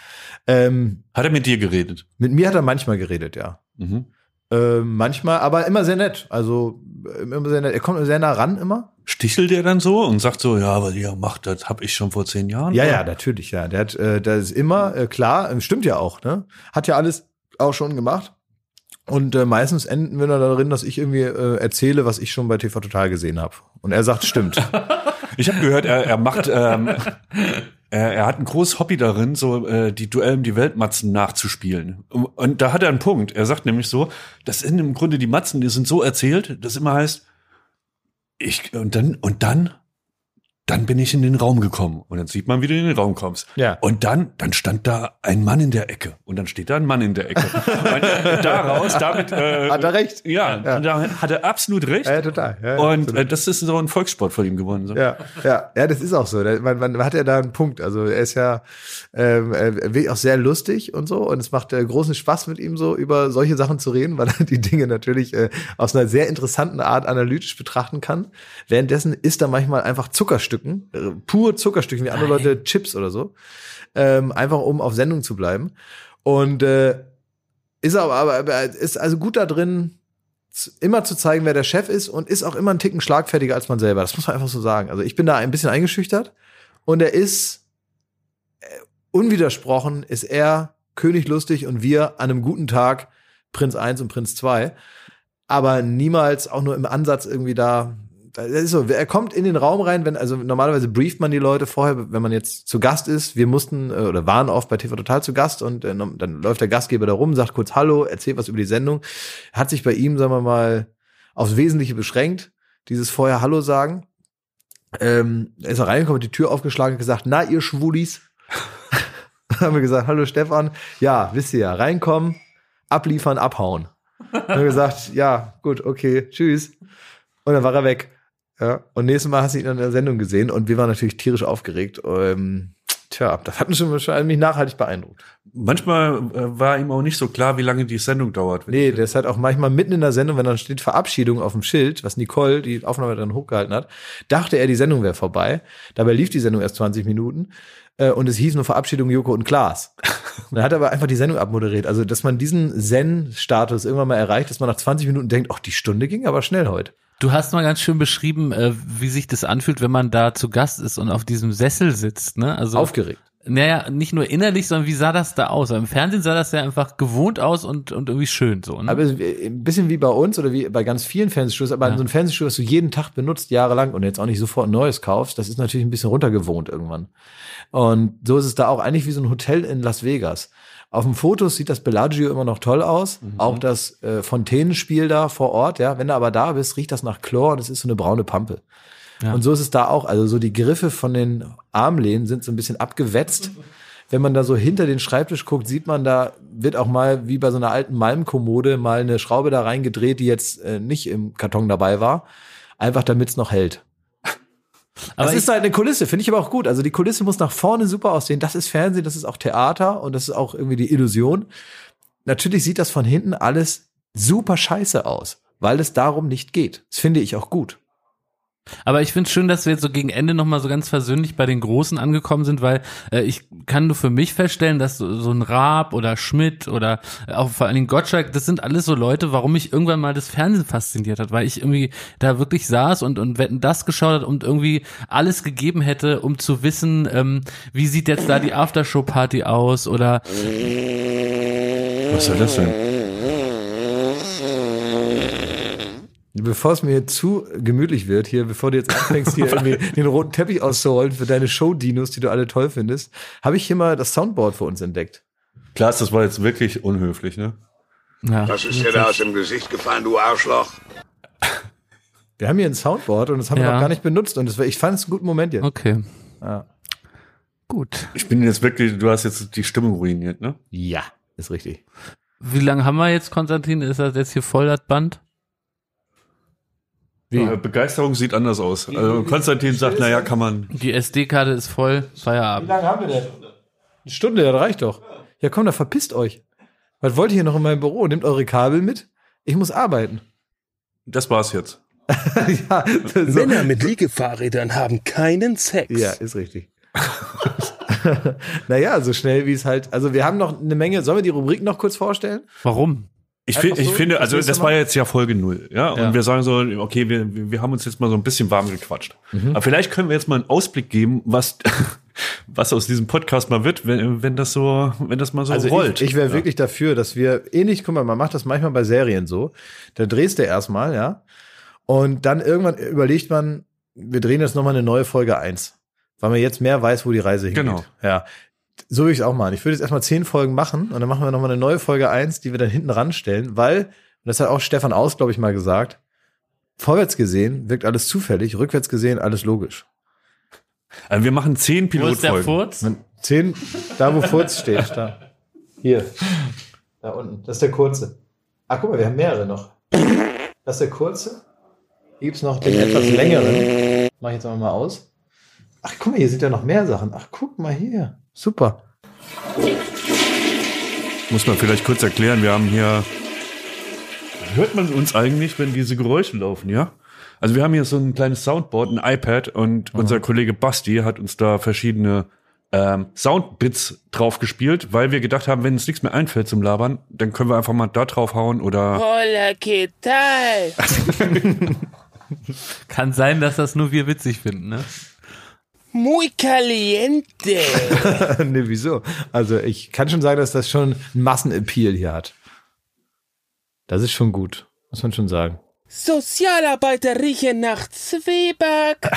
[SPEAKER 1] Ähm,
[SPEAKER 3] Hat er mit dir geredet?
[SPEAKER 1] mit mir hat er manchmal geredet, ja.
[SPEAKER 3] Mhm.
[SPEAKER 1] Äh, manchmal, aber immer sehr nett. Also äh, immer sehr nett. Er kommt sehr nah ran immer.
[SPEAKER 3] Stichelt er dann so und sagt so, ja, was ihr macht, das hab ich schon vor zehn Jahren.
[SPEAKER 1] Ja, ja, natürlich, ja. Der hat, äh, das ist immer äh, klar, äh, stimmt ja auch, ne? Hat ja alles auch schon gemacht. Und äh, meistens enden wir darin, dass ich irgendwie äh, erzähle, was ich schon bei TV Total gesehen habe. Und er sagt, stimmt. <laughs>
[SPEAKER 3] Ich habe gehört, er, er macht, ähm, er, er hat ein großes Hobby darin, so äh, die Duell um die Weltmatzen nachzuspielen. Und, und da hat er einen Punkt. Er sagt nämlich so, das sind im Grunde die Matzen, die sind so erzählt, dass immer heißt, ich und dann und dann dann bin ich in den Raum gekommen und dann sieht man, wie du in den Raum kommst.
[SPEAKER 1] Ja.
[SPEAKER 3] Und dann, dann stand da ein Mann in der Ecke und dann steht da ein Mann in der Ecke. <laughs> und äh, daraus, damit äh,
[SPEAKER 1] Hat er recht?
[SPEAKER 3] Ja,
[SPEAKER 1] Ja.
[SPEAKER 3] da hat er absolut recht.
[SPEAKER 1] Ja, total. Ja,
[SPEAKER 3] und
[SPEAKER 1] absolut.
[SPEAKER 3] äh, das ist so ein Volkssport von ihm geworden. So.
[SPEAKER 1] Ja, ja, ja, das ist auch so. Man, man hat ja da einen Punkt. Also er ist ja ähm, er wirklich auch sehr lustig und so. Und es macht äh, großen Spaß mit ihm so über solche Sachen zu reden, weil er die Dinge natürlich äh, aus einer sehr interessanten Art analytisch betrachten kann. Währenddessen isst er manchmal einfach Zuckerstücken, äh, pur Zuckerstücken, wie andere Leute Chips oder so, ähm, einfach um auf Sendung zu bleiben. Und äh, ist aber, aber, ist also gut da drin, immer zu zeigen, wer der Chef ist und ist auch immer einen Ticken schlagfertiger als man selber. Das muss man einfach so sagen. Also ich bin da ein bisschen eingeschüchtert und er ist äh, unwidersprochen, ist er König lustig und wir an einem guten Tag Prinz 1 und Prinz 2. Aber niemals auch nur im Ansatz irgendwie da. Das ist so, er kommt in den Raum rein, wenn, also normalerweise brieft man die Leute vorher, wenn man jetzt zu Gast ist. Wir mussten äh, oder waren oft bei TV Total zu Gast und äh, dann läuft der Gastgeber da rum, sagt kurz Hallo, erzählt was über die Sendung. Hat sich bei ihm, sagen wir mal, aufs Wesentliche beschränkt. dieses vorher Hallo sagen. Ähm, ist er reingekommen, hat die Tür aufgeschlagen und gesagt, na, ihr Schwulis. <laughs> haben wir gesagt, hallo Stefan. Ja, wisst ihr ja, reinkommen, abliefern, abhauen. haben wir gesagt, ja, gut, okay, tschüss. Und dann war er weg. Ja, und nächstes Mal hast du ihn in der Sendung gesehen und wir waren natürlich tierisch aufgeregt. Ähm, tja, das hat mich schon wahrscheinlich nachhaltig beeindruckt.
[SPEAKER 3] Manchmal äh, war ihm auch nicht so klar, wie lange die Sendung dauert.
[SPEAKER 1] Nee, der ist halt auch manchmal mitten in der Sendung, wenn dann steht Verabschiedung auf dem Schild, was Nicole, die Aufnahme dann hochgehalten hat, dachte er, die Sendung wäre vorbei. Dabei lief die Sendung erst 20 Minuten äh, und es hieß nur Verabschiedung Joko und Klaas. <laughs> dann hat er aber einfach die Sendung abmoderiert. Also, dass man diesen Zen-Status irgendwann mal erreicht, dass man nach 20 Minuten denkt, ach, die Stunde ging aber schnell heute.
[SPEAKER 2] Du hast mal ganz schön beschrieben, äh, wie sich das anfühlt, wenn man da zu Gast ist und auf diesem Sessel sitzt. Ne? Also
[SPEAKER 1] Aufgeregt.
[SPEAKER 2] Naja, nicht nur innerlich, sondern wie sah das da aus? Im Fernsehen sah das ja einfach gewohnt aus und, und irgendwie schön so. Ne?
[SPEAKER 1] Aber ein bisschen wie bei uns oder wie bei ganz vielen Fernsehstudios, aber ja. so ein Fernsehstudio, das du jeden Tag benutzt, jahrelang und jetzt auch nicht sofort ein neues kaufst, das ist natürlich ein bisschen runtergewohnt irgendwann. Und so ist es da auch eigentlich wie so ein Hotel in Las Vegas. Auf dem Fotos sieht das Bellagio immer noch toll aus. Mhm. Auch das äh, Fontänenspiel da vor Ort, ja. Wenn du aber da bist, riecht das nach Chlor und es ist so eine braune Pampe. Ja. Und so ist es da auch. Also so die Griffe von den Armlehnen sind so ein bisschen abgewetzt. Wenn man da so hinter den Schreibtisch guckt, sieht man, da wird auch mal wie bei so einer alten Malmkommode mal eine Schraube da reingedreht, die jetzt äh, nicht im Karton dabei war. Einfach damit es noch hält. Aber das ist halt eine Kulisse, finde ich aber auch gut. Also die Kulisse muss nach vorne super aussehen. Das ist Fernsehen, das ist auch Theater und das ist auch irgendwie die Illusion. Natürlich sieht das von hinten alles super scheiße aus, weil es darum nicht geht. Das finde ich auch gut.
[SPEAKER 2] Aber ich finde schön, dass wir jetzt so gegen Ende nochmal so ganz versöhnlich bei den Großen angekommen sind, weil äh, ich kann nur für mich feststellen, dass so, so ein Raab oder Schmidt oder auch vor allen Dingen Gottschalk, das sind alles so Leute, warum mich irgendwann mal das Fernsehen fasziniert hat, weil ich irgendwie da wirklich saß und, und wetten das geschaut hat und irgendwie alles gegeben hätte, um zu wissen, ähm, wie sieht jetzt da die Aftershow-Party aus oder
[SPEAKER 3] Was soll das denn?
[SPEAKER 1] Bevor es mir zu gemütlich wird hier, bevor du jetzt anfängst, hier <laughs> irgendwie den roten Teppich auszurollen für deine Show-Dinos, die du alle toll findest, habe ich hier mal das Soundboard für uns entdeckt.
[SPEAKER 3] Klaas, das war jetzt wirklich unhöflich, ne?
[SPEAKER 4] Ja, Was ist dir da aus dem Gesicht gefallen, du Arschloch? <laughs>
[SPEAKER 1] Wir haben hier ein Soundboard und das haben ja. wir noch gar nicht benutzt und das war, ich fand es einen guten Moment jetzt.
[SPEAKER 2] Okay. Ja. Gut.
[SPEAKER 3] Ich bin jetzt wirklich, du hast jetzt die Stimmung ruiniert, ne?
[SPEAKER 1] Ja, ist richtig.
[SPEAKER 2] Wie lange haben wir jetzt, Konstantin? Ist das jetzt hier voll das Band?
[SPEAKER 3] Wie? Ja, Begeisterung sieht anders aus. Also Konstantin sagt, naja, kann man.
[SPEAKER 2] Die SD-Karte ist voll, Feierabend.
[SPEAKER 1] Wie lange haben wir denn? Eine Stunde, das reicht doch. Ja komm, da verpisst euch. Was wollt ihr hier noch in meinem Büro? Nehmt eure Kabel mit. Ich muss arbeiten.
[SPEAKER 3] Das war's jetzt. <laughs>
[SPEAKER 4] ja, so. Männer mit Liegefahrrädern haben keinen Sex.
[SPEAKER 1] Ja, ist richtig. <laughs> naja, so schnell wie es halt. Also wir haben noch eine Menge. Sollen wir die Rubrik noch kurz vorstellen?
[SPEAKER 2] Warum?
[SPEAKER 3] Ich, find, ich finde, also das war jetzt ja Folge null, ja, und ja. wir sagen so, okay, wir, wir haben uns jetzt mal so ein bisschen warm gequatscht. Mhm. Aber vielleicht können wir jetzt mal einen Ausblick geben, was, <laughs> was aus diesem Podcast mal wird, wenn, wenn das so, wenn das mal so
[SPEAKER 1] also
[SPEAKER 3] rollt.
[SPEAKER 1] Ich, ich wäre ja. wirklich dafür, dass wir ähnlich, guck mal, man macht das manchmal bei Serien so, da drehst du erstmal, ja, und dann irgendwann überlegt man, wir drehen jetzt nochmal eine neue Folge eins, weil man jetzt mehr weiß, wo die Reise hingeht. Genau. Ja so würde ich es auch machen. Ich würde jetzt erstmal zehn Folgen machen und dann machen wir nochmal eine neue Folge eins, die wir dann hinten ranstellen, weil, und das hat auch Stefan Aus, glaube ich, mal gesagt, vorwärts gesehen wirkt alles zufällig, rückwärts gesehen alles logisch.
[SPEAKER 3] Also wir machen zehn Pilotfolgen.
[SPEAKER 2] Wo ist der Furz?
[SPEAKER 1] Zehn, da wo Furz steht, da. Hier. Da unten. Das ist der kurze. Ach, guck mal, wir haben mehrere noch. Das ist der kurze. Hier gibt's noch den etwas längeren. Mach ich jetzt mal aus. Ach, guck mal, hier sind ja noch mehr Sachen. Ach, guck mal hier. Super.
[SPEAKER 3] Muss man vielleicht kurz erklären, wir haben hier. Hört man uns eigentlich, wenn diese Geräusche laufen, ja? Also wir haben hier so ein kleines Soundboard, ein iPad und mhm. unser Kollege Basti hat uns da verschiedene ähm, Soundbits drauf gespielt, weil wir gedacht haben, wenn uns nichts mehr einfällt zum Labern, dann können wir einfach mal da drauf hauen oder.
[SPEAKER 4] Hola, ¿qué tal? <laughs> <laughs>
[SPEAKER 2] Kann sein, dass das nur wir witzig finden, ne?
[SPEAKER 4] Muy caliente. <laughs>
[SPEAKER 1] ne, wieso? Also ich kann schon sagen, dass das schon einen Massenappeal hier hat. Das ist schon gut, muss man schon sagen.
[SPEAKER 4] Sozialarbeiter riechen nach Zwieback. <laughs>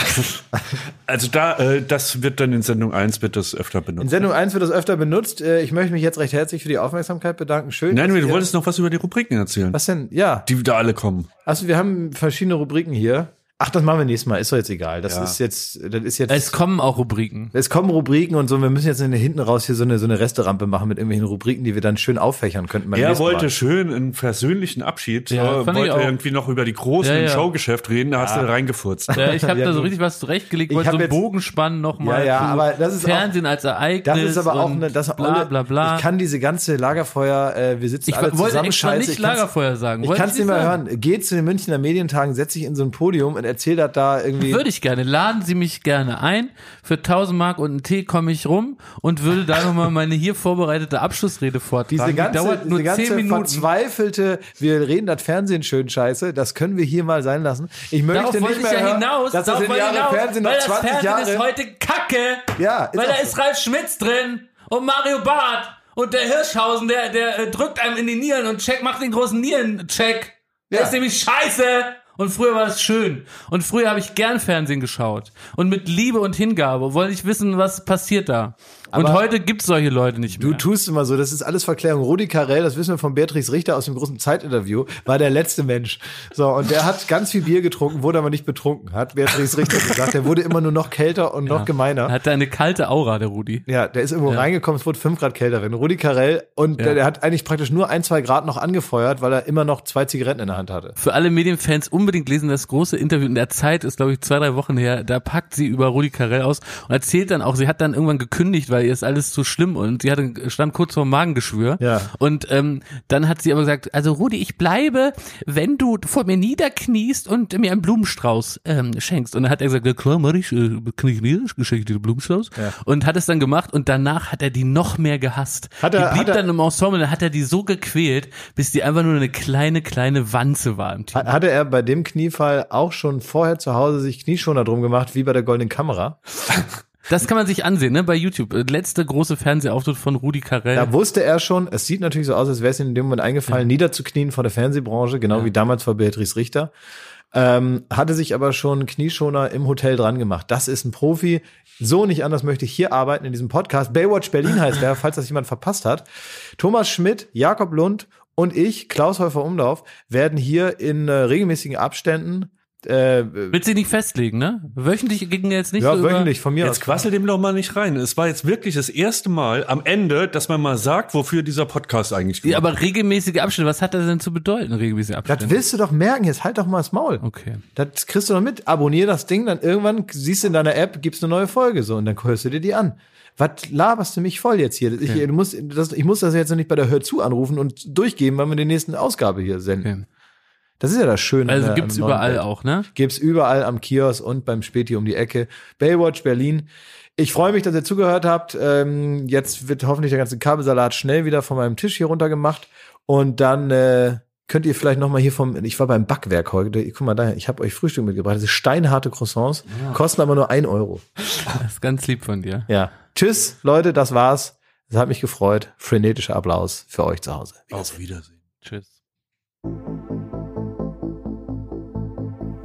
[SPEAKER 3] Also da, äh, das wird dann in Sendung 1 wird das öfter benutzt.
[SPEAKER 1] In Sendung 1 wird das öfter benutzt. Äh, ich möchte mich jetzt recht herzlich für die Aufmerksamkeit bedanken. Schön.
[SPEAKER 3] Nein, du wolltest noch was über die Rubriken erzählen.
[SPEAKER 1] Was denn? Ja.
[SPEAKER 3] Die da alle kommen.
[SPEAKER 1] Also wir haben verschiedene Rubriken hier. Ach, das machen wir nächstes Mal. Ist doch jetzt egal. Das
[SPEAKER 3] Ja.
[SPEAKER 1] ist jetzt, das ist jetzt.
[SPEAKER 2] Es kommen auch Rubriken.
[SPEAKER 1] Es kommen Rubriken und so. Wir müssen jetzt in der hinten raus hier so eine, so eine Resterampe machen mit irgendwelchen Rubriken, die wir dann schön auffächern könnten. beim
[SPEAKER 3] Er wollte
[SPEAKER 1] Mal.
[SPEAKER 3] schön einen versöhnlichen Abschied,
[SPEAKER 2] Ja,
[SPEAKER 3] äh, wollte
[SPEAKER 2] auch.
[SPEAKER 3] irgendwie noch über die Großen
[SPEAKER 2] Ja, ja.
[SPEAKER 3] Showgeschäft reden, da hast du reingefurzt.
[SPEAKER 2] Ja, ich habe
[SPEAKER 1] Ja,
[SPEAKER 2] da so richtig was zurechtgelegt,
[SPEAKER 1] Ich
[SPEAKER 2] wollte
[SPEAKER 1] hab
[SPEAKER 2] so einen
[SPEAKER 1] jetzt-
[SPEAKER 2] Bogen spannen nochmal.
[SPEAKER 1] Ja, ja, aber das ist auch-
[SPEAKER 2] Fernsehen als Ereignis.
[SPEAKER 1] Das ist aber auch eine, das
[SPEAKER 2] bla bla bla.
[SPEAKER 1] Ich kann diese ganze Lagerfeuer, äh, wir sitzen
[SPEAKER 2] Ich
[SPEAKER 1] alle
[SPEAKER 2] wollte
[SPEAKER 1] zusammen,
[SPEAKER 2] extra
[SPEAKER 1] scheiße.
[SPEAKER 2] nicht
[SPEAKER 1] ich kann's-
[SPEAKER 2] Lagerfeuer sagen.
[SPEAKER 1] Ich
[SPEAKER 2] Wollte
[SPEAKER 1] kann es nicht mehr hören. Geht zu den Münchner Medientagen, setz dich in so ein Podium und erzähl das da irgendwie.
[SPEAKER 2] Würde ich gerne. Laden Sie mich gerne ein. Für 1000 Mark und einen Tee komme ich rum und würde da nochmal meine hier vorbereitete Abschlussrede vortragen.
[SPEAKER 1] diese
[SPEAKER 2] Die
[SPEAKER 1] ganze,
[SPEAKER 2] dauert nur
[SPEAKER 1] diese ganze
[SPEAKER 2] 10 Minuten.
[SPEAKER 1] verzweifelte, wir reden das Fernsehen schön scheiße, das können wir hier mal sein lassen. Ich möchte
[SPEAKER 2] Darauf
[SPEAKER 1] nicht mehr
[SPEAKER 2] ja
[SPEAKER 1] hören,
[SPEAKER 2] hinaus.
[SPEAKER 1] dass das in Jahre
[SPEAKER 2] hinaus,
[SPEAKER 1] Fernsehen noch
[SPEAKER 2] weil das
[SPEAKER 1] 20
[SPEAKER 2] Fernsehen
[SPEAKER 1] Jahre.
[SPEAKER 2] ist heute Kacke.
[SPEAKER 1] Ja, ist
[SPEAKER 2] weil da ist Ralf Schmitz drin und Mario Barth und der Hirschhausen, der, der äh, drückt einem in die Nieren und check, macht den großen Nierencheck. Der
[SPEAKER 1] Ja.
[SPEAKER 2] ist nämlich scheiße. Und früher war es schön. Und früher habe ich gern Fernsehen geschaut. Und mit Liebe und Hingabe wollte ich wissen, was passiert da. Und
[SPEAKER 1] Aber
[SPEAKER 2] heute gibt's solche Leute nicht
[SPEAKER 1] Du
[SPEAKER 2] mehr.
[SPEAKER 1] tust immer so, das ist alles Verklärung. Rudi Carell, das wissen wir von Beatrice Richter aus dem großen Zeitinterview, war der letzte Mensch. So, und der hat ganz viel Bier getrunken, wurde aber nicht betrunken, hat Beatrice Richter gesagt. Der wurde immer nur noch kälter und noch gemeiner.
[SPEAKER 2] Er hatte eine kalte Aura, der Rudi.
[SPEAKER 1] Ja, der ist irgendwo reingekommen, es wurde fünf Grad kälter drin. Rudi Carell und der, der hat eigentlich praktisch nur ein, zwei Grad noch angefeuert, weil er immer noch zwei Zigaretten in der Hand hatte.
[SPEAKER 2] Für alle Medienfans unbedingt lesen das große Interview in der Zeit, ist glaube ich zwei, drei Wochen her, da packt sie über Rudi Carell aus und erzählt dann auch, sie hat dann irgendwann gekündigt, weil ihr ist alles zu schlimm und sie hatte, stand kurz vor dem Magengeschwür.
[SPEAKER 1] Ja.
[SPEAKER 2] Und ähm, dann hat sie aber gesagt, also Rudi, ich bleibe, wenn du vor mir niederkniest und mir einen Blumenstrauß ähm, schenkst. Und dann hat er gesagt, ja klar, mach ich, äh, knie ich nieder, ich schenke dir den Blumenstrauß.
[SPEAKER 1] Ja.
[SPEAKER 2] Und hat es dann gemacht und danach hat er die noch mehr gehasst.
[SPEAKER 1] Hat er-
[SPEAKER 2] die blieb
[SPEAKER 1] hat er-
[SPEAKER 2] dann im Ensemble, dann hat er die so gequält, bis die einfach nur eine kleine, kleine Wanze war im Team.
[SPEAKER 1] Hat- Hatte er bei dem Kniefall auch schon vorher zu Hause sich Knieschoner drum gemacht, wie bei der goldenen Kamera? <laughs>
[SPEAKER 2] Das kann man sich ansehen, ne, bei YouTube. Äh, Letzte große Fernsehauftritt von Rudi Carell.
[SPEAKER 1] Da wusste er schon, es sieht natürlich so aus, als wäre es ihm in dem Moment eingefallen, niederzuknien vor der Fernsehbranche, genau wie damals vor Beatrice Richter. Ähm, hatte sich aber schon Knieschoner im Hotel dran gemacht. Das ist ein Profi. So nicht anders möchte ich hier arbeiten in diesem Podcast. Baywatch Berlin heißt der, <laughs> falls das jemand verpasst hat. Thomas Schmidt, Jakob Lund und ich, Klaus Häufer Umlauf, werden hier in äh, regelmäßigen Abständen äh,
[SPEAKER 2] Willst du dich nicht festlegen, ne? Wöchentlich ging jetzt nicht
[SPEAKER 1] ja,
[SPEAKER 2] so
[SPEAKER 1] wöchentlich von mir
[SPEAKER 3] Jetzt
[SPEAKER 1] aus.
[SPEAKER 3] quassel dem doch mal nicht rein. Es war jetzt wirklich das erste Mal am Ende, dass man mal sagt, wofür dieser Podcast eigentlich
[SPEAKER 2] Ja,
[SPEAKER 3] gemacht
[SPEAKER 2] aber regelmäßige Abstände, was hat das denn zu bedeuten, regelmäßige Abstände?
[SPEAKER 1] Das willst du doch merken, jetzt halt doch mal das Maul.
[SPEAKER 2] Okay.
[SPEAKER 1] Das kriegst du doch mit. Abonnier das Ding, dann irgendwann siehst du in deiner App, gibt's eine neue Folge so und dann hörst du dir die an. Was laberst du mich voll jetzt hier? Ich, du musst, das, ich muss das jetzt noch nicht bei der Hör zu anrufen und durchgeben, weil wir die nächsten Ausgabe hier senden.
[SPEAKER 2] okay.
[SPEAKER 1] Das ist ja das Schöne.
[SPEAKER 2] Also gibt's überall
[SPEAKER 1] Welt.
[SPEAKER 2] auch, ne?
[SPEAKER 1] Gibt's überall am Kiosk und beim Späti um die Ecke. Baywatch Berlin. Ich freue mich, dass ihr zugehört habt. Ähm, jetzt wird hoffentlich der ganze Kabelsalat schnell wieder von meinem Tisch hier runter gemacht. Und dann äh, könnt ihr vielleicht noch mal hier vom, ich war beim Backwerk heute, guck mal da, ich habe euch Frühstück mitgebracht. Das ist steinharte Croissants, kosten aber nur ein Euro.
[SPEAKER 2] Das ist ganz lieb von dir.
[SPEAKER 1] Ja. Tschüss, Leute, das war's. Es hat mich gefreut. Frenetischer Applaus für euch zu Hause.
[SPEAKER 3] Auf Wiedersehen.
[SPEAKER 2] Tschüss.